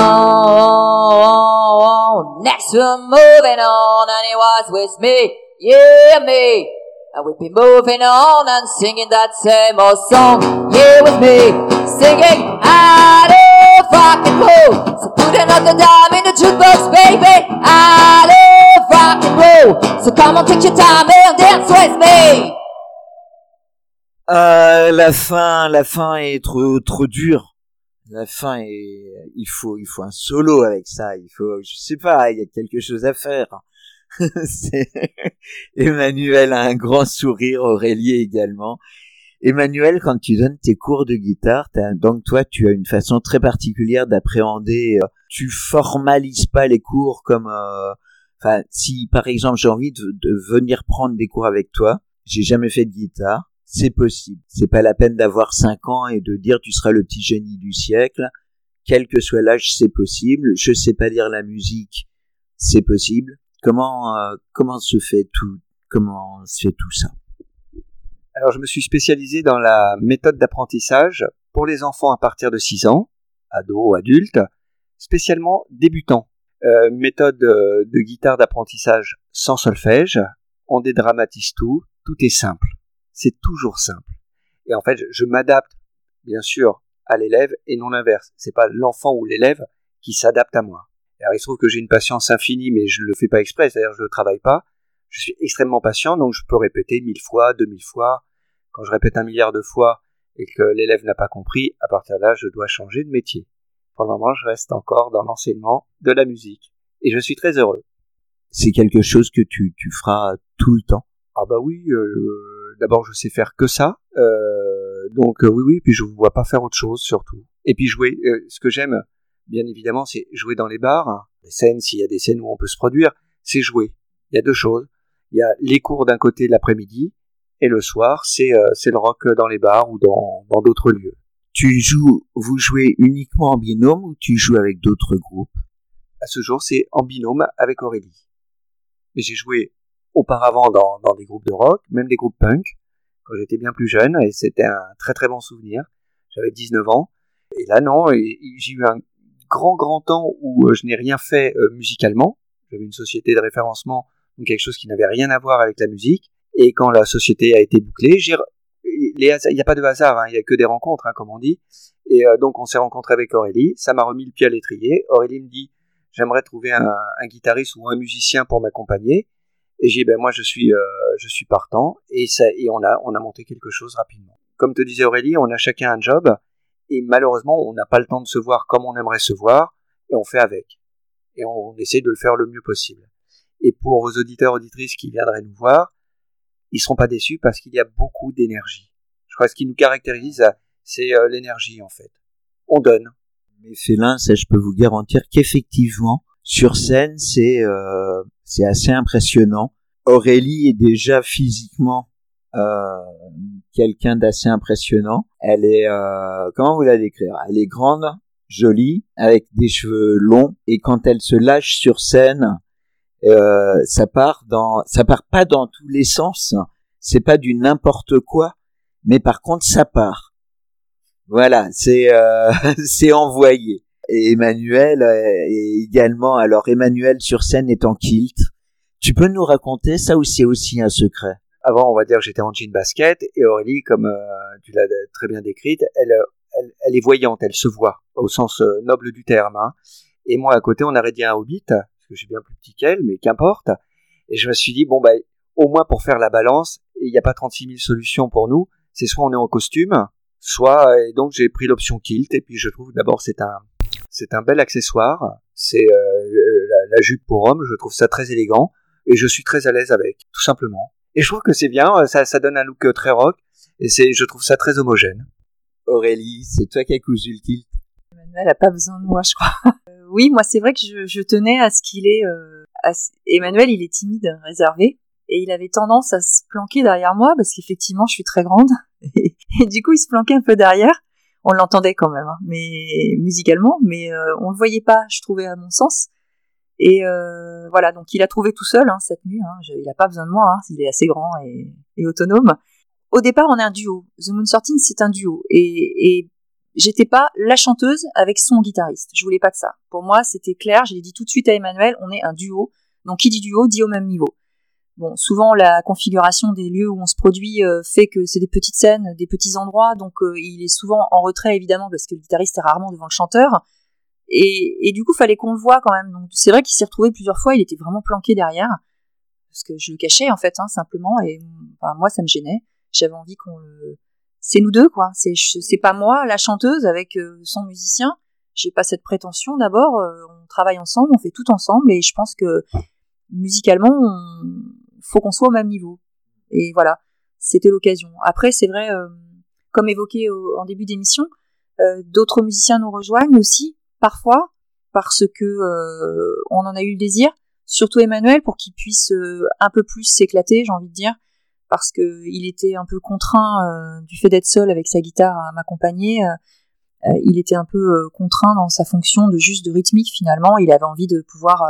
Next we're moving on, and it was with me, yeah me. And we'll be moving on and singing that same old song, yeah with me. Singing, love rock and roll. So put another dime in the jukebox, baby. I love rock and roll. So come on, take your time and dance with me. Euh, la fin, la fin est trop trop dure. La fin est, il faut, il faut un solo avec ça. Il faut, je sais pas, il y a quelque chose à faire. Emmanuel a un grand sourire, Aurélie également. Emmanuel, quand tu donnes tes cours de guitare, t'as- donc toi, tu as une façon très particulière d'appréhender. euh, Tu formalises pas les cours comme, euh, enfin, si par exemple j'ai envie de, de venir prendre des cours avec toi, j'ai jamais fait de guitare, c'est possible. C'est pas la peine d'avoir 5 ans et de dire tu seras le petit génie du siècle. Quel que soit l'âge, c'est possible. Je sais pas lire la musique, c'est possible. Comment euh, comment se fait tout comment se fait tout ça? Alors, je me suis spécialisé dans la méthode d'apprentissage pour les enfants à partir de 6 ans, ados, adultes, spécialement débutants. Euh, méthode euh, de guitare d'apprentissage sans solfège. On dédramatise tout. Tout est simple. C'est toujours simple. Et en fait, je, m'adapte, bien sûr, à l'élève et non l'inverse. C'est pas l'enfant ou l'élève qui s'adapte à moi. Alors, il se trouve que j'ai une patience infinie, mais je le fais pas exprès, c'est-à-dire je le travaille pas. Je suis extrêmement patient, donc je peux répéter mille fois, deux mille fois. Quand je répète un milliard de fois et que l'élève n'a pas compris, à partir de là, je dois changer de métier. Pour le moment, je reste encore dans l'enseignement de la musique. Et je suis très heureux. C'est quelque chose que tu, tu feras tout le temps? Ah bah oui, euh, d'abord je sais faire que ça. Euh, donc euh, oui, oui, puis je ne vois pas faire autre chose surtout. Et puis jouer, euh, ce que j'aime, bien évidemment, c'est jouer dans les bars, les scènes, s'il y a des scènes où on peut se produire, c'est jouer. Il y a deux choses. Il y a les cours d'un côté l'après-midi, et le soir, c'est c'est le rock dans les bars ou dans dans d'autres lieux. Tu joues, vous jouez uniquement en binôme ou tu joues avec d'autres groupes? À ce jour, c'est en binôme avec Aurélie. Mais j'ai joué auparavant dans, dans des groupes de rock, même des groupes punk, quand j'étais bien plus jeune, et c'était un très très bon souvenir. J'avais 19 ans. Et là, non, j'ai eu un grand grand temps où euh, je n'ai rien fait euh, musicalement. J'avais une société de référencement, donc quelque chose qui n'avait rien à voir avec la musique. Et quand la société a été bouclée, j'ai il n'y a pas de hasard, hein, il n'y a que des rencontres, hein, comme on dit. Et euh, donc on s'est rencontré avec Aurélie, ça m'a remis le pied à l'étrier. Aurélie me dit, j'aimerais trouver un, un guitariste ou un musicien pour m'accompagner. Et j'ai dit, ben moi je suis, euh, je suis partant. Et ça, et on a, on a monté quelque chose rapidement. Comme te disait Aurélie, on a chacun un job. Et malheureusement, on n'a pas le temps de se voir comme on aimerait se voir. Et on fait avec. Et on, essaie de le faire le mieux possible. Et pour vos auditeurs, auditrices qui viendraient nous voir, ils seront pas déçus parce qu'il y a beaucoup d'énergie. Je crois que ce qui nous caractérise, c'est euh, l'énergie en fait. On donne. Mais Félin, ça je peux vous garantir qu'effectivement, sur scène, c'est euh, c'est assez impressionnant. Aurélie est déjà physiquement euh, quelqu'un d'assez impressionnant. Elle est, euh, comment vous la décrire? Elle est grande, jolie, avec des cheveux longs, et quand elle se lâche sur scène, euh, ça part dans, ça part pas dans tous les sens. C'est pas du n'importe quoi, mais par contre ça part. Voilà, c'est euh, c'est envoyé. Et Emmanuel euh, également. Alors Emmanuel sur scène est en kilt. Tu peux nous raconter ça ou c'est aussi un secret? Avant, on va dire j'étais en jean basket et Aurélie, comme euh, tu l'as très bien décrite, elle, euh, elle, elle est voyante, elle se voit au sens euh, noble du terme. hein. Et moi, à côté, on a rédigé un hobbit, parce que je suis bien plus petit qu'elle, mais qu'importe. Et je me suis dit, bon, bah, au moins pour faire la balance, il n'y a pas 36 000 solutions pour nous. C'est soit on est en costume, soit, et donc j'ai pris l'option kilt, et puis je trouve d'abord c'est un, c'est un bel accessoire. C'est, euh, la, jupe pour homme, je trouve ça très élégant et je suis très à l'aise avec, tout simplement. Et je trouve que c'est bien, ça, ça donne un look très rock et c'est, je trouve ça très homogène. Aurélie, c'est toi qui as cousu le tilt. Emmanuel a pas besoin de moi, je crois. oui, moi c'est vrai que je, je, tenais à ce qu'il est. Emmanuel, il est timide, réservé et il avait tendance à se planquer derrière moi parce qu'effectivement je suis très grande et, du coup il se planquait un peu derrière on l'entendait quand même hein, mais musicalement mais euh, on le voyait pas je trouvais à mon sens. Et euh, voilà donc il a trouvé tout seul hein, cette nuit hein, il a pas besoin de moi hein, il est assez grand et, autonome. Au départ on est un duo. The Moon Sorting c'est un duo. Et, et j'étais pas la chanteuse avec son guitariste. Je voulais pas de ça. Pour moi c'était clair. Je l'ai dit tout de suite à Emmanuel on est un duo. Donc qui dit duo dit au même niveau Bon, souvent la configuration des lieux où on se produit euh, fait que c'est des petites scènes, des petits endroits, donc euh, il est souvent en retrait évidemment parce que le guitariste est rarement devant le chanteur. Et, et du coup, fallait qu'on le voit quand même. Donc c'est vrai qu'il s'est retrouvé plusieurs fois, il était vraiment planqué derrière parce que je le cachais en fait, hein, simplement. Et moi, ça me gênait. J'avais envie qu'on le. C'est nous deux quoi. C'est c'est pas moi la chanteuse avec euh, son musicien. J'ai pas cette prétention. D'abord, on travaille ensemble, on fait tout ensemble, et je pense que musicalement, on, faut qu'on soit au même niveau. Et voilà, c'était l'occasion. Après, c'est vrai, euh, comme évoqué en début d'émission, euh, d'autres musiciens nous rejoignent aussi, parfois, parce que euh, on en a eu le désir, surtout Emmanuel, pour qu'il puisse un peu plus s'éclater, j'ai envie de dire, parce que il était un peu contraint du fait d'être seul avec sa guitare à m'accompagner. il était un peu contraint dans sa fonction de juste de rythmique finalement. Il avait envie de pouvoir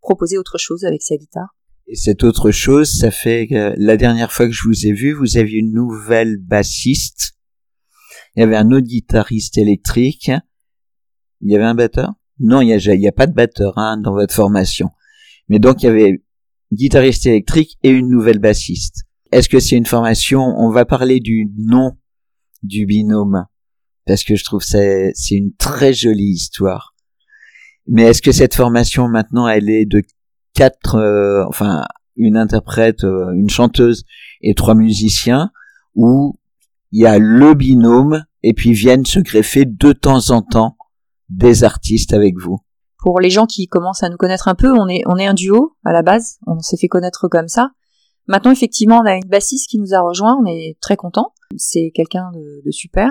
proposer autre chose avec sa guitare. Et cette autre chose, ça fait que la dernière fois que je vous ai vu, vous aviez une nouvelle bassiste. Il y avait un autre guitariste électrique. Il y avait un batteur? Non, il n'y a, y a pas de batteur hein, dans votre formation. Mais donc il y avait guitariste électrique et une nouvelle bassiste. Est-ce que c'est une formation? On va parler du nom du binôme parce que je trouve ça c'est une très jolie histoire. Mais est-ce que cette formation maintenant elle est de quatre, euh, enfin une interprète, euh, une chanteuse et trois musiciens, où il y a le binôme et puis viennent se greffer de temps en temps des artistes avec vous. Pour les gens qui commencent à nous connaître un peu, on est on est un duo à la base, on s'est fait connaître comme ça. Maintenant, effectivement, on a une bassiste qui nous a rejoint, on est très content. C'est quelqu'un de, de super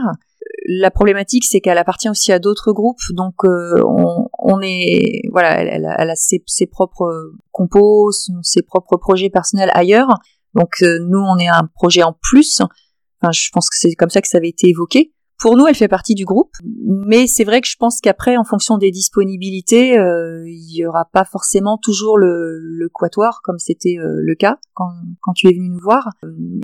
la problématique, c'est qu'elle appartient aussi à d'autres groupes, donc euh, on, est voilà, elle, a ses, propres compos, ses propres projets personnels ailleurs. Donc euh, nous, on est un projet en plus. Enfin, je pense que c'est comme ça que ça avait été évoqué. Pour nous, elle fait partie du groupe, mais c'est vrai que je pense qu'après, en fonction des disponibilités, euh, il y aura pas forcément toujours le, le quatuor comme c'était euh, le cas quand, quand, tu es venu nous voir.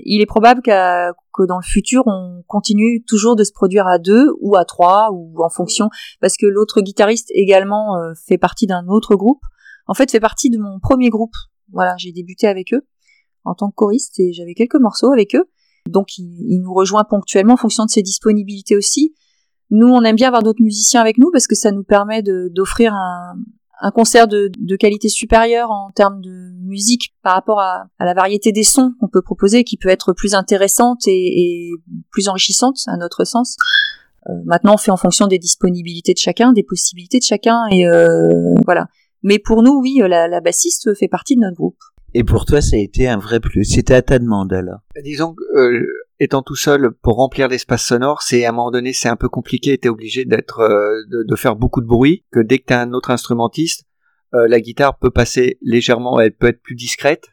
il est probable que dans le futur, on continue toujours de se produire à deux ou à trois ou en fonction, parce que l'autre guitariste également euh, fait partie d'un autre groupe. En fait, fait partie de mon premier groupe. Voilà, j'ai débuté avec eux en tant que choriste et j'avais quelques morceaux avec eux. Donc il, nous rejoint ponctuellement en fonction de ses disponibilités aussi. Nous, on aime bien avoir d'autres musiciens avec nous parce que ça nous permet d'offrir un, un, concert de, de, qualité supérieure en termes de musique par rapport à, à la variété des sons qu'on peut proposer, qui peut être plus intéressante et, et plus enrichissante à notre sens. Euh, maintenant, on fait en fonction des disponibilités de chacun, des possibilités de chacun, et euh, voilà. Mais pour nous, oui, la, la bassiste fait partie de notre groupe. Et pour toi, ça a été un vrai plus. C'était à ta demande alors. Disons que euh, étant tout seul pour remplir l'espace sonore, c'est à un moment donné c'est un peu compliqué. T'es obligé d'être, euh, de, faire beaucoup de bruit. Que dès que t'as un autre instrumentiste, euh, la guitare peut passer légèrement, elle peut être plus discrète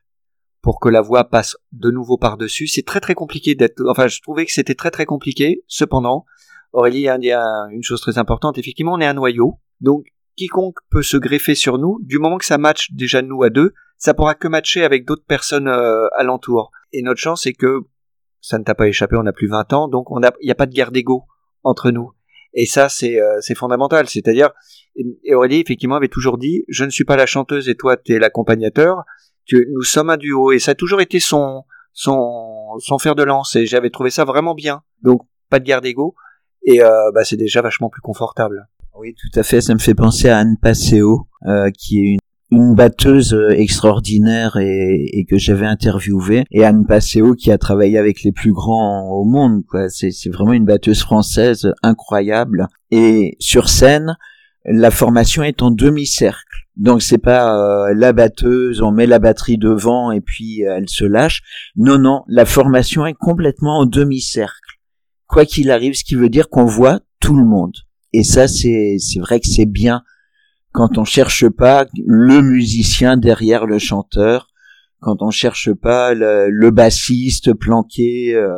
pour que la voix passe de nouveau par dessus. C'est très très compliqué d'être. Enfin, je trouvais que c'était très très compliqué. Cependant, Aurélie a dit une chose très importante. Effectivement, on est un noyau, donc quiconque peut se greffer sur nous. Du moment que ça match déjà nous à deux ça pourra que matcher avec d'autres personnes euh, alentour. Et notre chance, c'est que ça ne t'a pas échappé, on a plus 20 ans, donc il n'y a pas de guerre d'ego entre nous. Et ça, c'est euh, fondamental. C'est-à-dire, Aurélie effectivement avait toujours dit, je ne suis pas la chanteuse et toi t'es l'accompagnateur. Nous sommes un duo et ça a toujours été son son son fer de lance et j'avais trouvé ça vraiment bien. Donc pas de guerre d'ego et euh, bah, c'est déjà vachement plus confortable. Oui, tout à fait. Ça me fait penser à Anne Passeo, euh, qui est une batteuse euh, extraordinaire et, et que j'avais interviewée et Anne Passeo qui a travaillé avec les plus grands au monde quoi c'est vraiment une batteuse française incroyable et sur scène la formation est en demi-cercle. Donc c'est pas euh, la batteuse, on met la batterie devant et puis euh, elle se lâche. Non, non, la formation est complètement en demi-cercle. Quoi qu'il arrive, ce qui veut dire qu'on voit tout le monde. Et ça, c'est vrai que c'est bien quand on cherche pas le musicien derrière le chanteur, quand on cherche pas le, bassiste planqué. Euh,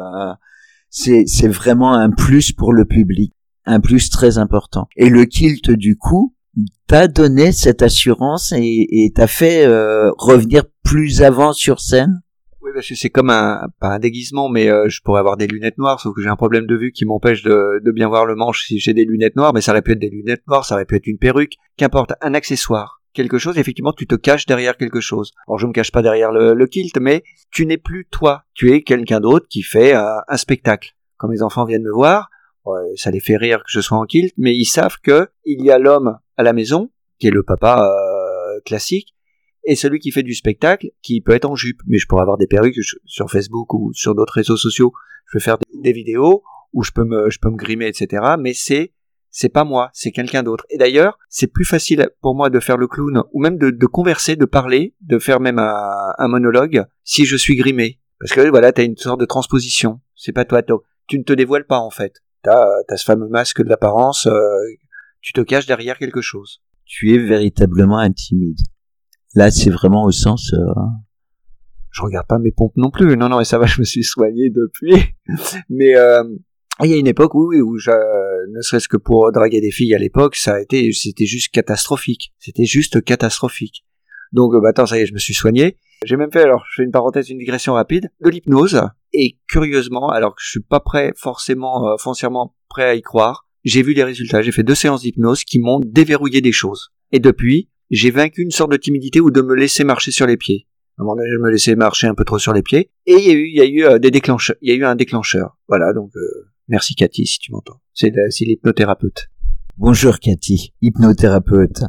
c'est c'est vraiment un plus pour le public un plus très important. Et le kilt, du coup, t'a donné cette assurance et, t'a fait euh, revenir plus avant sur scène? Oui, parce que c'est comme un, pas un déguisement, mais euh, je pourrais avoir des lunettes noires, sauf que j'ai un problème de vue qui m'empêche de, bien voir le manche si j'ai des lunettes noires, mais ça aurait pu être des lunettes noires, ça aurait pu être une perruque, qu'importe, un accessoire, quelque chose, effectivement, tu te caches derrière quelque chose. Alors je me cache pas derrière le, kilt, mais tu n'es plus toi, tu es quelqu'un d'autre qui fait euh, un spectacle. Quand mes enfants viennent me voir, ça les fait rire que je sois en kilt, mais ils savent que il y a l'homme à la maison, qui est le papa euh, classique, et celui qui fait du spectacle, qui peut être en jupe. Mais je pourrais avoir des perruques sur Facebook ou sur d'autres réseaux sociaux. Je peux faire des, vidéos où je peux me, je peux me grimer, etc. Mais c'est, c'est pas moi, c'est quelqu'un d'autre. Et d'ailleurs, c'est plus facile pour moi de faire le clown ou même de, de converser, de parler, de faire même un, un, monologue si je suis grimé. Parce que voilà, t'as une sorte de transposition. C'est pas toi, tu ne te dévoiles pas en fait t'as as ce fameux masque de l'apparence, euh, tu te caches derrière quelque chose. Tu es véritablement intimide. Là, c'est vraiment au sens. Euh... Je regarde pas mes pompes non plus. Non, non, et ça va, je me suis soigné depuis. Mais euh, il y a une époque, oui, où je, ne serait-ce que pour draguer des filles à l'époque, ça a été, c'était juste catastrophique. C'était juste catastrophique. Donc, bah, attends, ça y est, je me suis soigné. J'ai même fait, alors, je fais une parenthèse, une digression rapide, de l'hypnose. Et curieusement, alors que je suis pas prêt forcément, euh, foncièrement prêt à y croire, j'ai vu les résultats. J'ai fait deux séances d'hypnose qui m'ont déverrouillé des choses. Et depuis, j'ai vaincu une sorte de timidité ou de me laisser marcher sur les pieds. À un moment donné, je me laissais marcher un peu trop sur les pieds. Et il y a eu, il y a eu euh, des déclencheurs. Il y a eu un déclencheur. Voilà, donc euh, merci Cathy si tu m'entends. C'est, c'est l'hypnothérapeute. Bonjour Cathy, hypnothérapeute.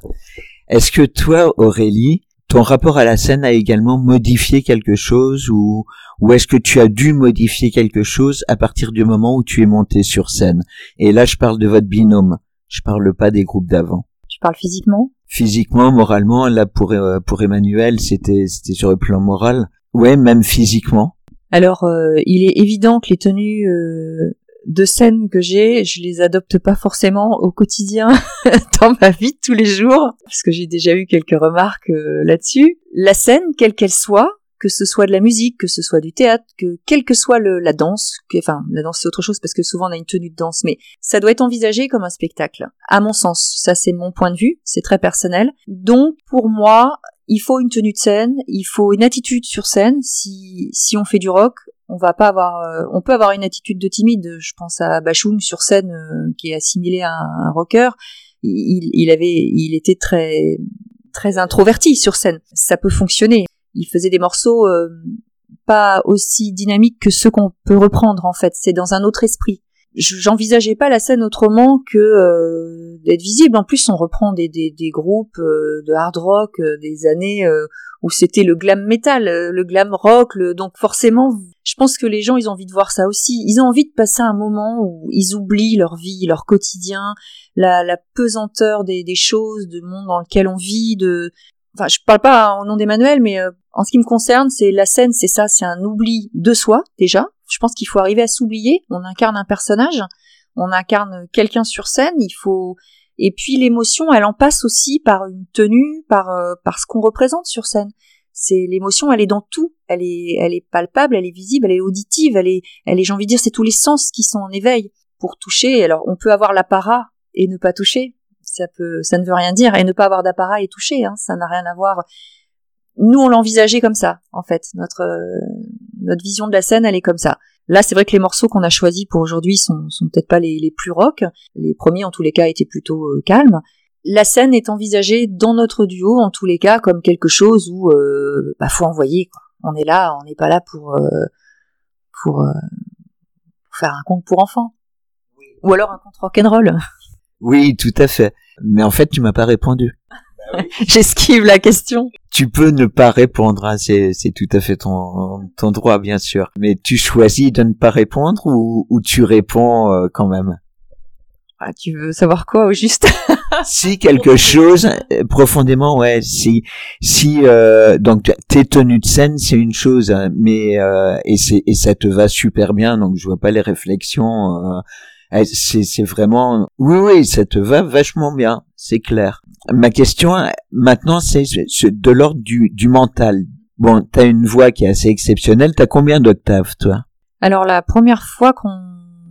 Est-ce que toi, Aurélie, ton rapport à la scène a également modifié quelque chose ou, ou est-ce que tu as dû modifier quelque chose à partir du moment où tu es monté sur scène? Et là, je parle de votre binôme. Je parle pas des groupes d'avant. Tu parles physiquement? Physiquement, moralement, là pour euh, pour Emmanuel, c'était c'était sur le plan moral. Ouais, même physiquement. Alors, euh, il est évident que les tenues euh, de scènes que j'ai, je les adopte pas forcément au quotidien dans ma vie de tous les jours, parce que j'ai déjà eu quelques remarques euh, là-dessus. La scène, quelle qu'elle soit, que ce soit de la musique, que ce soit du théâtre, que quelle que soit le, la danse, que, enfin la danse c'est autre chose parce que souvent on a une tenue de danse, mais ça doit être envisagé comme un spectacle. À mon sens, ça c'est mon point de vue, c'est très personnel. Donc pour moi, il faut une tenue de scène, il faut une attitude sur scène. Si si on fait du rock, on va pas avoir, euh, on peut avoir une attitude de timide. Je pense à Bachung sur scène euh, qui est assimilé à un, rocker. Il, avait, il était très très introverti sur scène. Ça peut fonctionner. Il faisait des morceaux euh, pas aussi dynamiques que ceux qu'on peut reprendre en fait. C'est dans un autre esprit. J'envisageais pas la scène autrement que d'être visible. En plus, on reprend des, des, des groupes de hard rock des années où c'était le glam metal, euh, le glam rock, donc forcément, je pense que les gens, ils ont envie de voir ça aussi. Ils ont envie de passer un moment où ils oublient leur vie, leur quotidien, la, la pesanteur des, des choses, du monde dans lequel on vit, de, enfin, je parle pas au nom d'Emmanuel, mais euh, en ce qui me concerne, c'est la scène, c'est ça, c'est un oubli de soi, déjà. Je pense qu'il faut arriver à s'oublier. On incarne un personnage, on incarne quelqu'un sur scène, il faut, et puis l'émotion, elle en passe aussi par une tenue, par euh, par ce qu'on représente sur scène. C'est l'émotion, elle est dans tout. Elle est elle est palpable, elle est visible, elle est auditive, elle est elle est j'ai envie de dire c'est tous les sens qui sont en éveil pour toucher. Alors on peut avoir l'apparat et ne pas toucher. Ça peut ça ne veut rien dire et ne pas avoir d'apparat et toucher hein, ça n'a rien à voir. Nous on l'envisageait comme ça en fait. Notre euh, notre vision de la scène, elle est comme ça. Là, c'est vrai que les morceaux qu'on a choisis pour aujourd'hui sont, sont peut-être pas les, les, plus rock. Les premiers, en tous les cas, étaient plutôt euh, calmes. La scène est envisagée dans notre duo, en tous les cas, comme quelque chose où euh, bah, faut envoyer. Quoi. On est là, on n'est pas là pour euh, pour, euh, pour, faire un conte pour enfants, ou alors un conte rock'n'roll. Oui, tout à fait. Mais en fait, tu m'as pas répondu. J'esquive la question. Tu peux ne pas répondre, hein, c'est, tout à fait ton, ton droit, bien sûr. Mais tu choisis de ne pas répondre ou, ou tu réponds euh, quand même? Ah, tu veux savoir quoi au juste? Si quelque chose euh, profondément, ouais. Si si euh, donc tes tenues de scène, c'est une chose, hein, mais euh, et c'est et ça te va super bien. Donc je vois pas les réflexions. euh, c'est c'est vraiment oui oui ça te va vachement bien, c'est clair. Ma question maintenant c'est de l'ordre du du mental. Bon, t'as une voix qui est assez exceptionnelle. T'as combien d'octaves, toi? Alors la première fois qu'on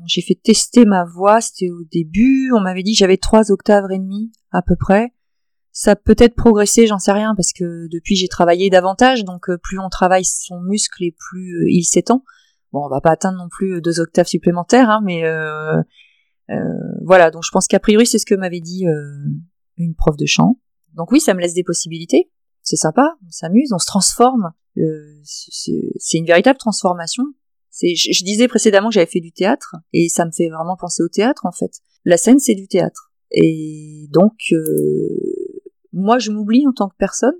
j'ai fait tester ma voix, c'était au début. On m'avait dit que j'avais trois octaves et demi à peu près. Ça a peut-être progressé, j'en sais rien, parce que depuis j'ai travaillé davantage, donc euh, plus on travaille son muscle et plus euh, il s'étend. Bon, on va pas atteindre non plus deux octaves supplémentaires, hein, mais euh, euh, voilà. Donc je pense qu'a priori c'est ce que m'avait dit euh, une prof de chant. Donc oui, ça me laisse des possibilités. C'est sympa, on s'amuse, on se transforme. C'est une véritable transformation. Je, je disais précédemment que j'avais fait du théâtre et ça me fait vraiment penser au théâtre en fait. La scène c'est du théâtre et donc euh, moi je m'oublie en tant que personne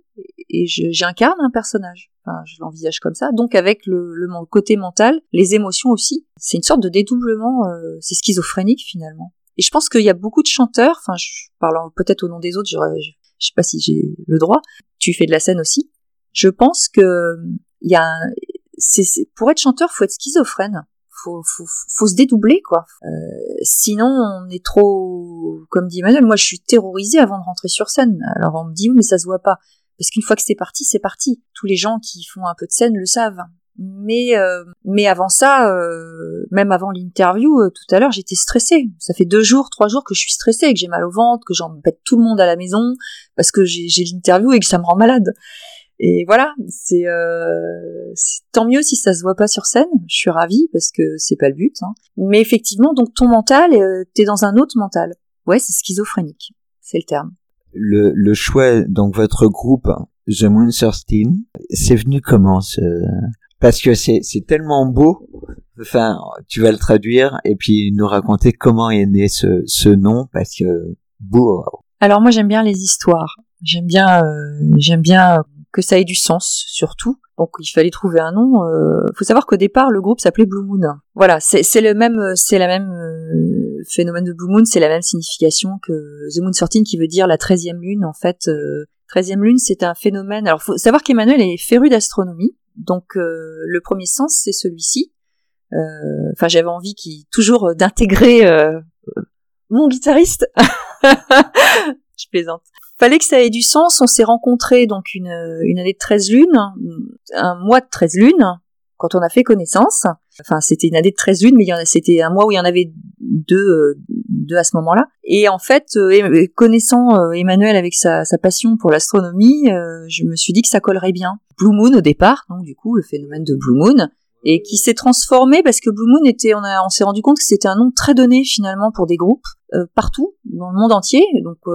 et j'incarne un personnage. Enfin, je l'envisage comme ça. Donc avec le, côté mental, les émotions aussi. C'est une sorte de dédoublement. euh, c'est schizophrénique finalement. Et je pense qu'il y a beaucoup de chanteurs. Enfin, je parle peut-être au nom des autres. Je, je sais pas si j'ai le droit. Tu fais de la scène aussi. Je pense que il y a pour être chanteur, faut être schizophrène. Faut, faut, se dédoubler, quoi. Euh, sinon, on est trop, comme dit Emmanuel, moi je suis terrorisée avant de rentrer sur scène. Alors on me dit, mais ça se voit pas. Parce qu'une fois que c'est parti, c'est parti. Tous les gens qui font un peu de scène le savent. Mais, euh, mais avant ça, euh, même avant l'interview, euh, tout à l'heure, j'étais stressée. Ça fait deux jours, trois jours que je suis stressée, que j'ai mal au ventre, que j'embête tout le monde à la maison, parce que j'ai l'interview et que ça me rend malade. Et voilà, c'est euh, c'est tant mieux si ça se voit pas sur scène. Je suis ravie parce que c'est pas le but. hein. Mais effectivement, donc ton mental, euh, t'es dans un autre mental. Ouais, c'est schizophrénique, c'est le terme. Le, le choix, donc votre groupe, The Moonserstein, c'est venu comment ce... Parce que c'est, c'est tellement beau, enfin, tu vas le traduire et puis nous raconter comment est né ce, ce nom, parce que beau, Alors moi j'aime bien les histoires. J'aime bien, euh, j'aime bien que ça ait du sens surtout. Donc il fallait trouver un nom. Euh, faut savoir qu'au départ le groupe s'appelait Blue Moon. Voilà, c'est le même, c'est la même euh, phénomène de Blue Moon, c'est la même signification que The Moon 13 qui veut dire la treizième lune. En fait, euh, treizième lune c'est un phénomène. Alors faut savoir qu'Emmanuel est féru d'astronomie. Donc euh, le premier sens c'est celui-ci. Euh, Enfin j'avais envie toujours d'intégrer euh, mon guitariste. Je plaisante. Fallait que ça ait du sens. On s'est rencontrés donc une, une année de 13 lunes, un mois de 13 lunes, quand on a fait connaissance. Enfin, c'était une année de 13 lunes, mais c'était un mois où il y en avait deux, euh, deux à ce moment-là. Et en fait, euh, connaissant euh, Emmanuel avec sa, sa passion pour l'astronomie, je me suis dit que ça collerait bien. Blue Moon au départ, donc du coup le phénomène de Blue Moon, et qui s'est transformé parce que Blue Moon était, on, a, on s'est rendu compte que c'était un nom très donné finalement pour des groupes euh, partout dans le monde entier. Donc, euh,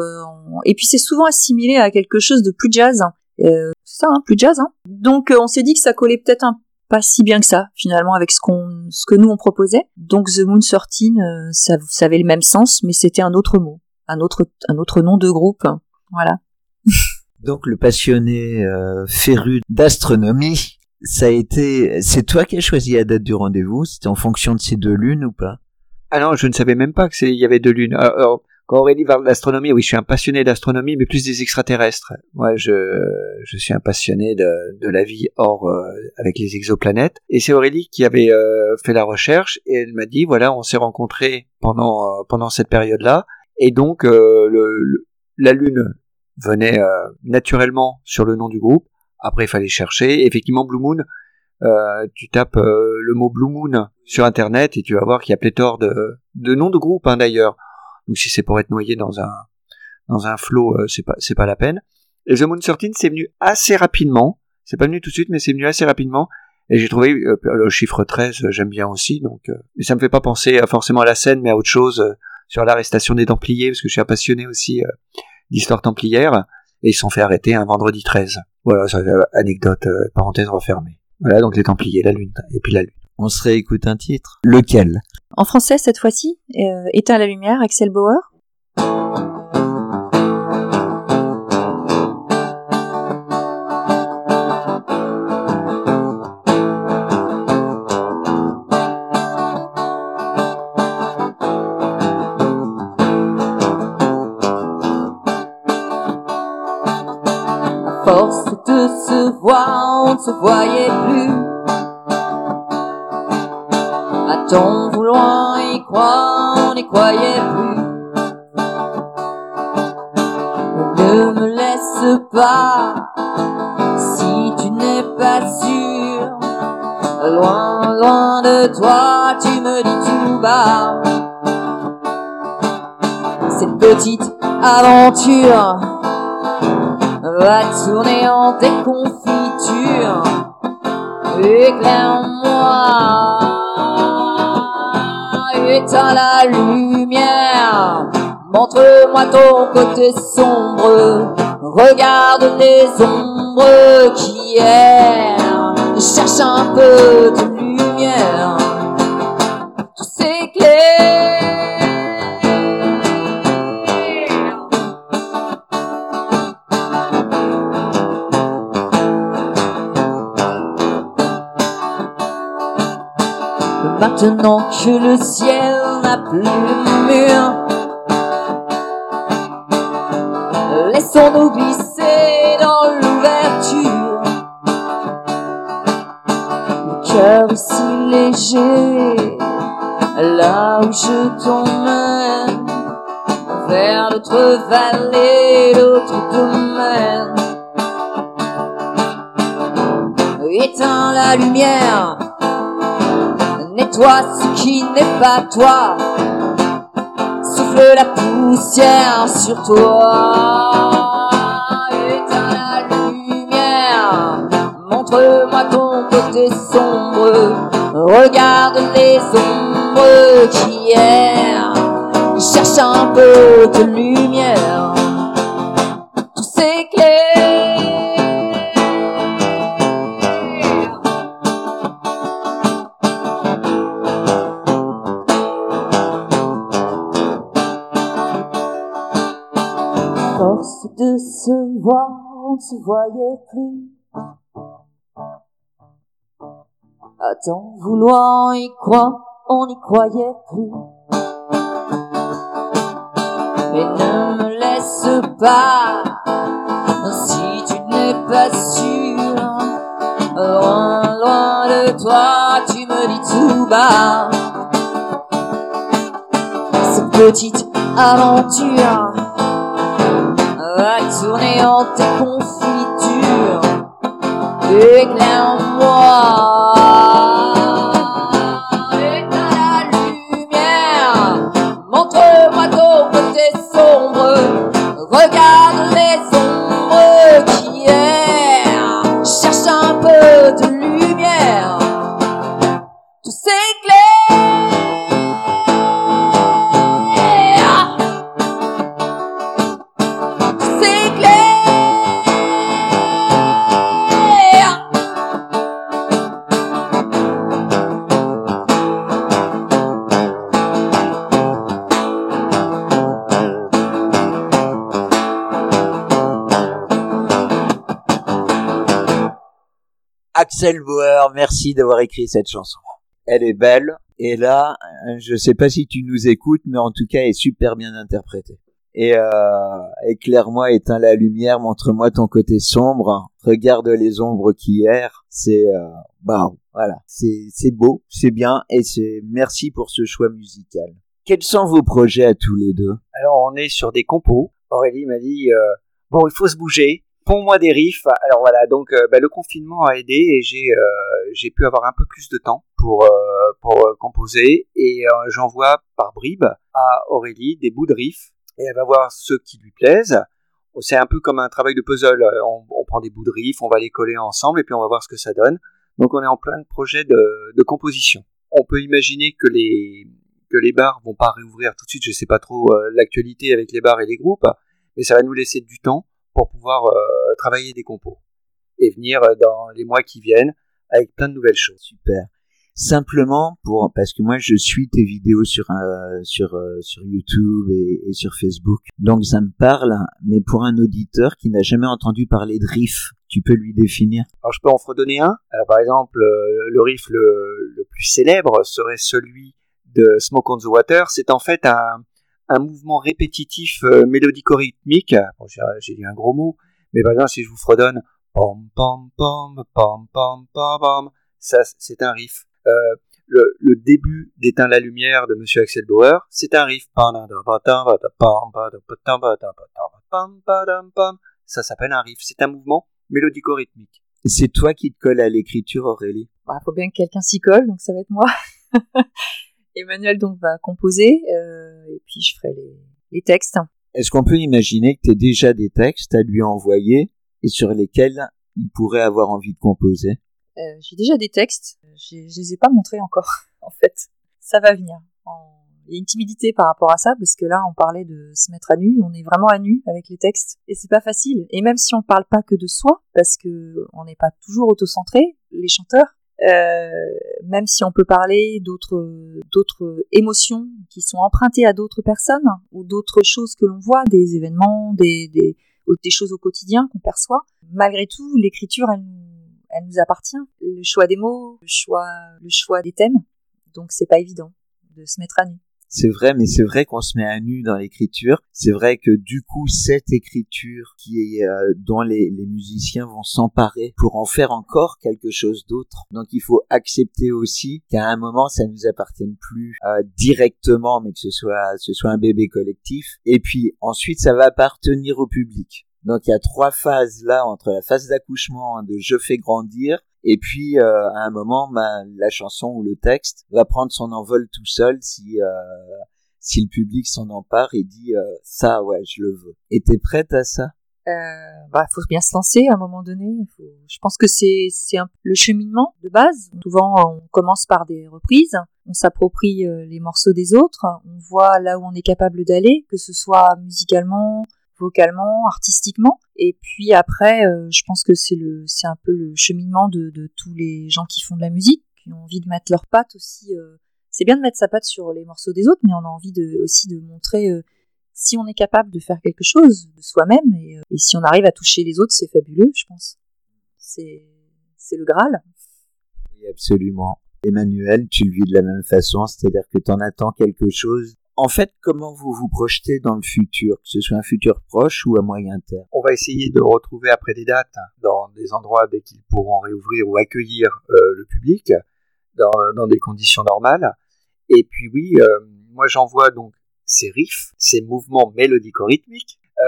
on- et puis c'est souvent assimilé à quelque chose de plus jazz. Euh, c'est ça, hein, plus jazz. Hein. Donc euh, on s'est dit que ça collait peut-être un pas si bien que ça finalement avec ce qu'on, ce que nous on proposait. Donc The Moon 13, euh, ça, ça avait le même sens, mais c'était un autre mot, un autre, un autre nom de groupe. Voilà. Donc le passionné euh, féru d'astronomie, ça a été, c'est toi qui as choisi la date du rendez-vous. C'était en fonction de ces deux lunes ou pas? Ah non, je ne savais même pas que il y avait deux lunes. Alors, alors, quand Aurélie parle d'astronomie, oui, je suis un passionné d'astronomie, mais plus des extraterrestres. Moi, je, suis un passionné de, la vie hors, euh, avec les exoplanètes. Et c'est Aurélie qui avait euh, fait la recherche, et elle m'a dit, voilà, on s'est rencontrés pendant, euh, pendant cette période-là, et donc la Lune venait naturellement sur le nom du groupe. Après, il fallait chercher. Effectivement, Blue Moon, euh, tu tapes euh, le mot Blue Moon sur Internet et tu vas voir qu'il y a pléthore de, de noms de groupes hein, d'ailleurs. Donc si c'est pour être noyé dans un dans un flot, euh, c'est pas c'est pas la peine. Et The Moon 13, c'est venu assez rapidement. C'est pas venu tout de suite, mais c'est venu assez rapidement. Et j'ai trouvé euh, le chiffre 13, euh, j'aime bien aussi. Donc, euh, mais ça me fait pas penser forcément à la scène, mais à autre chose sur l'arrestation des Templiers, parce que je suis un passionné aussi d'histoire templière. Et ils se sont fait arrêter un vendredi 13. Voilà, ça, euh, anecdote, euh, parenthèse refermée. Voilà, donc les Templiers, la lune, et puis la lune. On se réécoute un titre. Lequel? En français cette fois-ci, euh, Éteins la lumière, Axel Bauer. Se voyait plus. À ton vouloir y croire, on croyait plus. Ne me laisse pas si tu n'es pas sûr. Loin, loin de toi, tu me dis tout bas. Cette petite aventure va tourner en déconfiture. Éclaire-moi, éteins la lumière. Montre-moi ton côté sombre. Regarde les ombres qui errent. Cherche un peu de lumière. Maintenant que le ciel n'a plus de mur, laissons-nous glisser dans l'ouverture. Le cœur si léger, là où je t'emmène, vers l'autre vallée, l'autre domaine. Éteins la lumière nettoie ce qui n'est pas toi. Souffle la poussière sur toi. Éteins la lumière. Montre-moi ton côté sombre. Regarde les ombres qui errent. Cherche un peu de lumière. Ne se voyait plus. À t'en vouloir y croire, on n'y croyait plus. Mais ne me laisse pas, si tu n'es pas sûr. Loin, loin de toi, tu me dis tout bas. Cette petite aventure en tes confitures. Éclaire-moi, éteins la lumière. Montre-moi ton côté sombre. Regarde Axel Bauer, merci d'avoir écrit cette chanson. Elle est belle. Et là, je sais pas si tu nous écoutes, mais en tout cas, elle est super bien interprétée. Et euh, éclaire-moi, éteins la lumière, montre-moi ton côté sombre, regarde les ombres qui errent. C'est euh, bah voilà, c'est c'est beau, c'est bien, et c'est merci pour ce choix musical. Quels sont vos projets à tous les deux? Alors on est sur des compos. Aurélie m'a dit euh, bon il faut se bouger. Pons-moi des riffs. Alors voilà donc euh, bah, le confinement a aidé et j'ai euh, j'ai pu avoir un peu plus de temps pour euh, pour composer et j'envoie par bribes à Aurélie des bouts de riffs et elle va voir ceux qui lui plaisent. C'est un peu comme un travail de puzzle. On, prend des bouts de riffs, on va les coller ensemble et puis on va voir ce que ça donne. Donc on est en plein projet de, de composition. On peut imaginer que les que les bars vont pas réouvrir tout de suite. Je sais pas trop l'actualité avec les bars et les groupes, mais ça va nous laisser du temps pour pouvoir travailler des compos et venir euh, dans les mois qui viennent avec plein de nouvelles choses. Super. Simplement pour parce que moi je suis tes vidéos sur euh, sur euh, sur YouTube et, et sur Facebook, donc ça me parle. Mais pour un auditeur qui n'a jamais entendu parler de riff, tu peux lui définir? Alors je peux en redonner un. Alors, par exemple, euh, le riff le, le plus célèbre serait celui de Smoke on the Water. C'est en fait un, un mouvement répétitif mélodico-rythmique. Bon, j'ai j'ai dit un gros mot, mais par exemple, si je vous fredonne. Ça, c'est un riff. Euh, le, début d'éteindre la lumière de Monsieur Axel Bauer, c'est un riff. Ça s'appelle un riff. C'est un mouvement mélodico-rythmique. C'est toi qui te colle à l'écriture, Aurélie Bah, faut bien que quelqu'un s'y colle, donc ça va être moi. Emmanuel donc va composer euh, et puis je ferai les textes. Est-ce qu'on peut imaginer que tu aies déjà des textes à lui envoyer et sur lesquels il pourrait avoir envie de composer? Euh, J'ai déjà des textes, je je les ai pas montrés encore en fait. Ça va venir. En- Il y a une timidité par rapport à ça parce que là on parlait de se mettre à nu, on est vraiment à nu avec les textes et c'est pas facile. Et même si on parle pas que de soi parce que on n'est pas toujours autocentré, les chanteurs, même si on peut parler d'autres d'autres émotions qui sont empruntées à d'autres personnes ou d'autres choses que l'on voit, des événements, des, des, des choses au quotidien qu'on perçoit, malgré tout, l'écriture, elle elle nous appartient. Le choix des mots, le choix, le choix des thèmes, donc c'est pas évident de se mettre à nu. C'est vrai, mais c'est vrai qu'on se met à nu dans l'écriture. C'est vrai que du coup, cette écriture qui est euh, dont les, les musiciens vont s'emparer pour en faire encore quelque chose d'autre. Donc, il faut accepter aussi qu'à un moment, ça nous appartienne plus euh, directement, mais que ce soit ce soit un bébé collectif. Et puis ensuite, ça va appartenir au public. Donc, il y a trois phases là entre la phase d'accouchement de je fais grandir et puis euh, à un moment, la chanson ou le texte va prendre son envol tout seul si euh, si le public s'en empare et dit euh, ça, ouais, je le veux. Et t'es prête à ça? Euh, bah, faut bien se lancer à un moment donné. Je pense que c'est c'est le cheminement de base. Souvent, on commence par des reprises, on s'approprie les morceaux des autres, on voit là où on est capable d'aller, que ce soit musicalement, vocalement, artistiquement. Et puis après, euh, je pense que c'est le c'est un peu le cheminement de, tous les gens qui font de la musique, qui ont envie de mettre leurs pattes aussi. euh, c'est bien de mettre sa patte sur les morceaux des autres, mais on a envie de, aussi de montrer euh, si on est capable de faire quelque chose de soi-même et, si on arrive à toucher les autres, c'est fabuleux, je pense. C'est c'est le Graal. Oui, absolument. Emmanuel, tu le vis de la même façon, c'est-à-dire que t'en attends quelque chose. En fait, comment vous vous projetez dans le futur, que ce soit un futur proche ou à moyen terme? On va essayer de retrouver après des dates dans des endroits dès qu'ils pourront réouvrir ou accueillir euh, le public dans, des conditions normales. Et puis oui, euh, moi j'envoie donc ces riffs, ces mouvements mélodico-rythmiques euh,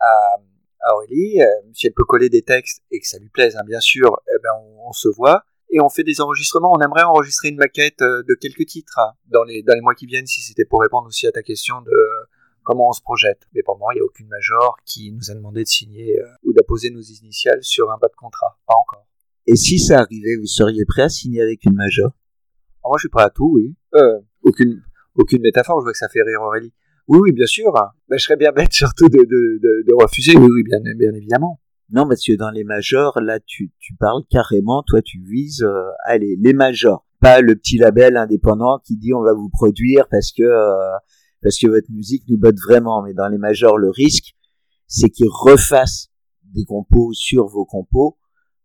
à, Aurélie. Si elle peut coller des textes et que ça lui plaise, hein, bien sûr, eh ben on se voit et on fait des enregistrements. On aimerait enregistrer une maquette euh, de quelques titres hein, dans les dans les mois qui viennent, si c'était pour répondre aussi à ta question de comment on se projette. Mais pour moment, il n'y a aucune major qui nous a demandé de signer euh, ou d'apposer nos initiales sur un bas de contrat. Pas encore. Et si ça arrivait, vous seriez prêt à signer avec une major? Alors moi, je suis prêt à tout, oui. Euh, aucune, aucune métaphore, je vois que ça fait rire Aurélie. Oui, oui, bien sûr. Ben, je serais bien bête surtout de, de, de, de refuser, oui, oui, bien, bien évidemment. Non, parce que dans les majors, là, tu, tu parles carrément, toi, tu vises, euh, allez, les majors. Pas le petit label indépendant qui dit on va vous produire parce que euh, parce que votre musique nous botte vraiment. Mais dans les majors, le risque, c'est qu'ils refassent des compos sur vos compos